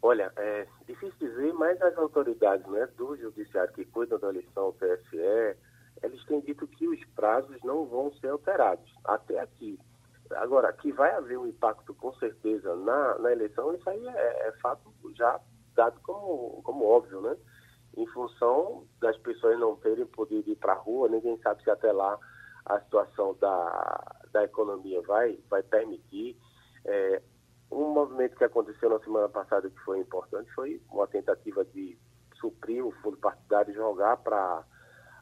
Olha, é difícil dizer, mas as autoridades né, do judiciário que cuidam da eleição, o TSE, eles têm dito que os prazos não vão ser alterados, até aqui. Agora, que vai haver um impacto com certeza na, na eleição, isso aí é, é fato já dado como, como óbvio, né? em função das pessoas não terem podido ir para a rua, ninguém sabe se até lá a situação da, da economia vai, vai permitir. É, um movimento que aconteceu na semana passada que foi importante foi uma tentativa de suprir o fundo partidário e jogar para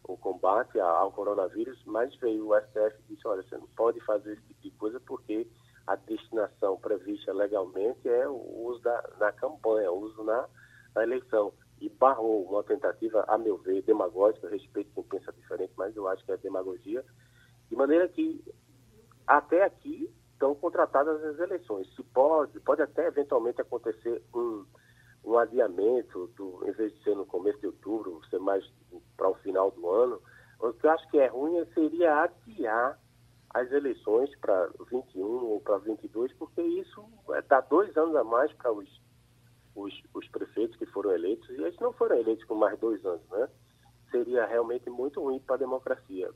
o combate ao coronavírus, mas veio o STF e disse, olha, você não pode fazer esse tipo de coisa porque a destinação prevista legalmente é o uso da, na campanha, o uso na, na eleição. E barrou uma tentativa, a meu ver, demagógica, respeito quem pensa diferente, mas eu acho que é demagogia, de maneira que até aqui estão contratadas as eleições. Se pode, pode até eventualmente acontecer um, um adiamento, do, em vez de ser no começo de outubro, ser mais para o final do ano. O ruim seria adiar as eleições para 21 ou para 22, porque isso é, dá dois anos a mais para os os, os prefeitos que foram eleitos, e eles não foram eleitos com mais dois anos, né? Seria realmente muito ruim para a democracia.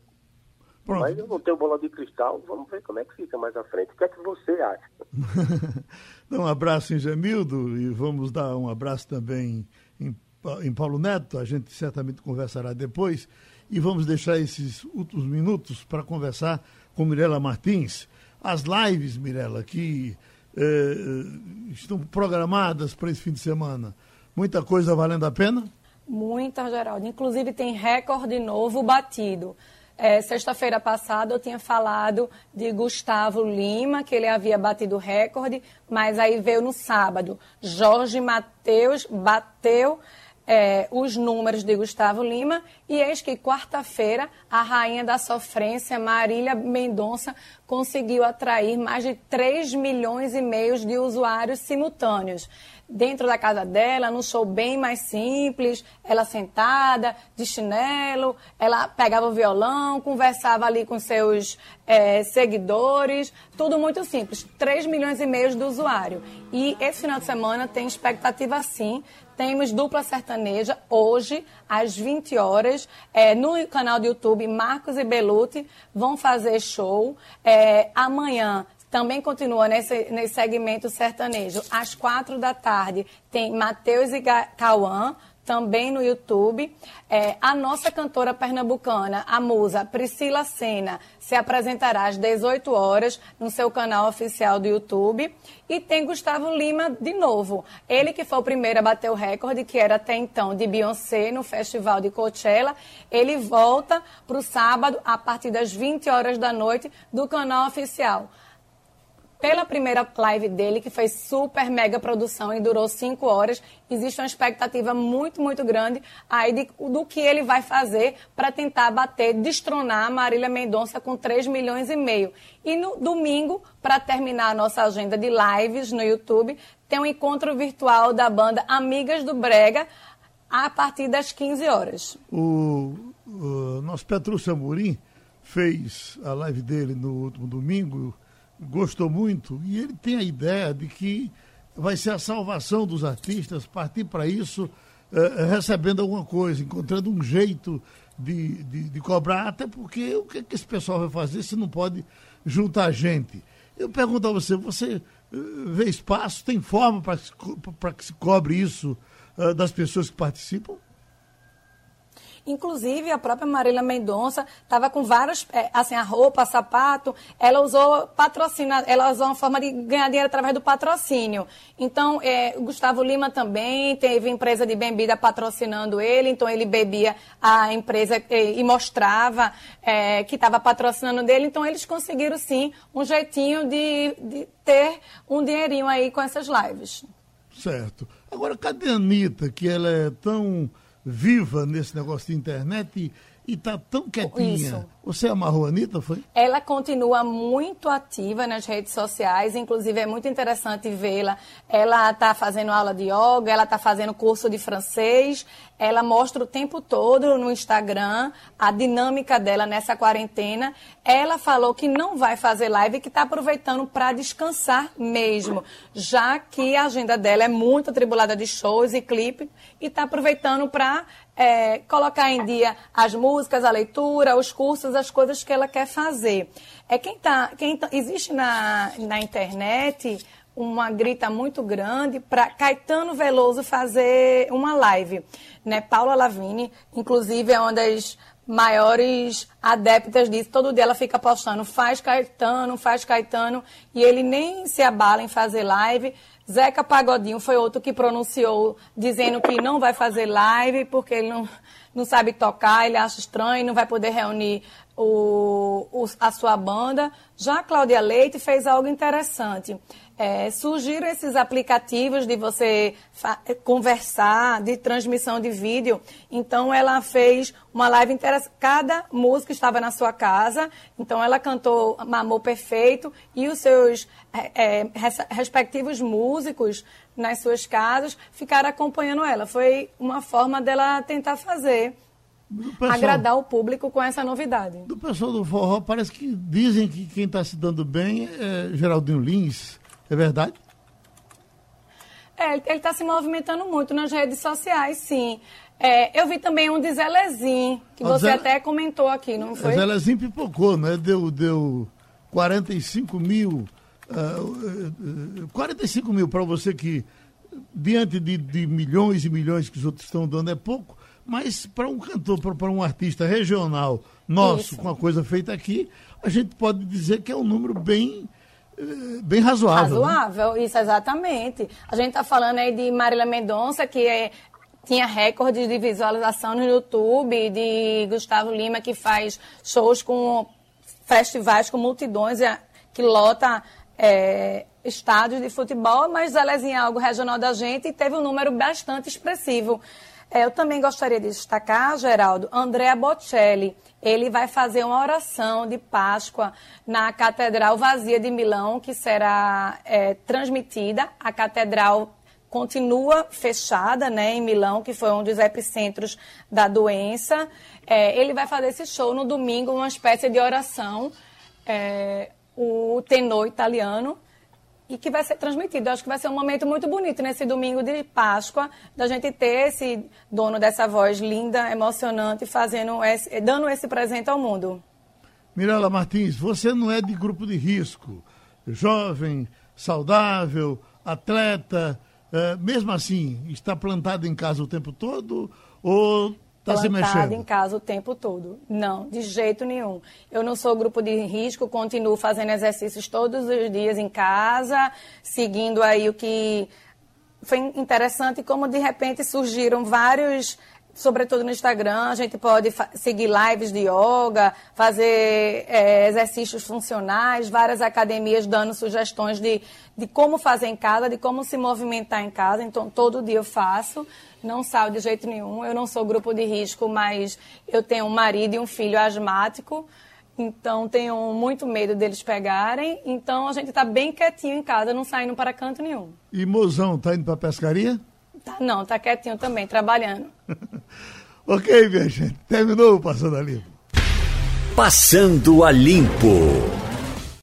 Pronto. Mas eu não tenho bola de cristal, vamos ver como é que fica mais à frente. O que é que você acha?
Dá um abraço em Gemildo e vamos dar um abraço também em, em Paulo Neto, a gente certamente conversará depois. E vamos deixar esses últimos minutos para conversar com Mirela Martins. As lives, Mirela, que eh, estão programadas para esse fim de semana? Muita coisa valendo a pena?
Muita, Geraldo. Inclusive tem recorde novo batido. É, Sexta-feira passada eu tinha falado de Gustavo Lima, que ele havia batido recorde, mas aí veio no sábado. Jorge Mateus bateu é, os números de Gustavo Lima e eis que quarta-feira a rainha da sofrência, Marília Mendonça, conseguiu atrair mais de 3 milhões e meio de usuários simultâneos dentro da casa dela, num show bem mais simples, ela sentada, de chinelo, ela pegava o violão, conversava ali com seus é, seguidores, tudo muito simples. 3 milhões e meio de usuário. E esse final de semana tem expectativa sim. Temos dupla sertaneja hoje, às 20 horas, é, no canal do YouTube Marcos e Beluti vão fazer show. É, amanhã também continua nesse, nesse segmento sertanejo. Às quatro da tarde tem Matheus e Cauã, também no YouTube. É, a nossa cantora pernambucana, a musa Priscila Sena, se apresentará às 18 horas no seu canal oficial do YouTube. E tem Gustavo Lima de novo. Ele que foi o primeiro a bater o recorde, que era até então de Beyoncé no Festival de Coachella. Ele volta para o sábado, a partir das 20 horas da noite, do canal oficial pela primeira live dele, que foi super mega produção e durou cinco horas. Existe uma expectativa muito, muito grande aí de, do que ele vai fazer para tentar bater, destronar a Marília Mendonça com 3 milhões e meio. E no domingo, para terminar a nossa agenda de lives no YouTube, tem um encontro virtual da banda Amigas do Brega a partir das 15 horas.
O, o nosso Petrúcio Amorim fez a live dele no último domingo gostou muito e ele tem a ideia de que vai ser a salvação dos artistas, partir para isso uh, recebendo alguma coisa, encontrando um jeito de, de, de, cobrar, até porque o que, que esse pessoal vai fazer se não pode juntar gente? Eu pergunto a você, você uh, vê espaço, tem forma para que se cobre isso uh, das pessoas que participam?
Inclusive, a própria Marília Mendonça estava com vários, é, assim, a roupa, sapato, ela usou patrocínio, ela usou uma forma de ganhar dinheiro através do patrocínio. Então, é, Gustavo Lima também teve empresa de bebida patrocinando ele, então ele bebia a empresa e, e mostrava é, que estava patrocinando dele, então eles conseguiram sim um jeitinho de, de ter um dinheirinho aí com essas lives.
Certo. Agora, cadê a Anitta, que ela é tão viva nesse negócio de internet e está tão quietinha. Isso. Você amarrou a Anitta, foi?
Ela continua muito ativa nas redes sociais, inclusive é muito interessante vê-la. Ela está fazendo aula de yoga, ela está fazendo curso de francês, ela mostra o tempo todo no Instagram a dinâmica dela nessa quarentena. Ela falou que não vai fazer live, que está aproveitando para descansar mesmo, já que a agenda dela é muito atribulada de shows e clipe e está aproveitando para é, colocar em dia as músicas, a leitura, os cursos, as coisas que ela quer fazer. É quem tá, quem tá, existe na, na internet uma grita muito grande para Caetano Veloso fazer uma live. Né? Paula Lavini, inclusive, é uma das maiores adeptas disso. Todo dia ela fica postando, faz Caetano, faz Caetano, e ele nem se abala em fazer live. Zeca Pagodinho foi outro que pronunciou dizendo que não vai fazer live porque ele não, não sabe tocar, ele acha estranho, não vai poder reunir o, o, a sua banda. Já a Cláudia Leite fez algo interessante. É, surgiram esses aplicativos de você conversar, de transmissão de vídeo. Então, ela fez uma live interessante. Cada música estava na sua casa. Então, ela cantou Mamor Perfeito e os seus é, é, respectivos músicos nas suas casas ficaram acompanhando ela. Foi uma forma dela tentar fazer pessoal, agradar o público com essa novidade.
Do pessoal do forró, parece que dizem que quem está se dando bem é Geraldinho Lins. É verdade?
É, ele está se movimentando muito nas redes sociais, sim. É, eu vi também um de Zelezinho, que você Zé... até comentou aqui, não foi?
Zelezinho pipocou, né? Deu, deu 45 mil. Uh, 45 mil para você que, diante de, de, milhões e milhões que os outros estão dando, é pouco. Mas para um cantor, para um artista regional nosso, Isso. com a coisa feita aqui, a gente pode dizer que é um número bem eh, bem razoável.
Né? Razoável, né? isso exatamente. A gente está falando aí de Marília Mendonça, que é, tinha recordes de visualização no YouTube, de Gustavo Lima, que faz shows com festivais com multidões, que lota é, estádios de futebol, mas Zelezinha é algo regional da gente e teve um número bastante expressivo. É, eu também gostaria de destacar, Geraldo, Andrea Bocelli. Ele vai fazer uma oração de Páscoa na Catedral Vazia de Milão, que será é, transmitida. A catedral continua fechada né, em Milão, que foi um dos epicentros da doença. É, ele vai fazer esse show no domingo, uma espécie de oração. É, o tenor italiano e que vai ser transmitido. Eu acho que vai ser um momento muito bonito nesse domingo de Páscoa, da gente ter esse dono dessa voz linda, emocionante, fazendo esse, dando esse presente ao mundo.
Mirela Martins, você não é de grupo de risco, jovem, saudável, atleta, é, mesmo assim, está plantado em casa o tempo todo ou Se mexendo?
em casa o tempo todo. Não, de jeito nenhum. Eu não sou grupo de risco, continuo fazendo exercícios todos os dias em casa, seguindo aí o que foi interessante como de repente surgiram vários sobretudo no Instagram, a gente pode seguir lives de yoga, fazer é, exercícios funcionais, várias academias dando sugestões de, de como fazer em casa, de como se movimentar em casa. Então, todo dia eu faço, não saio de jeito nenhum. Eu não sou grupo de risco, mas eu tenho um marido e um filho asmático. Então, tenho muito medo deles pegarem. Então, a gente está bem quietinho em casa, não saindo para canto nenhum.
E Mozão, tá indo para pescaria?
Tá, não, tá quietinho também, trabalhando.
ok, minha gente. Terminou o Passando a Limpo.
Passando a Limpo.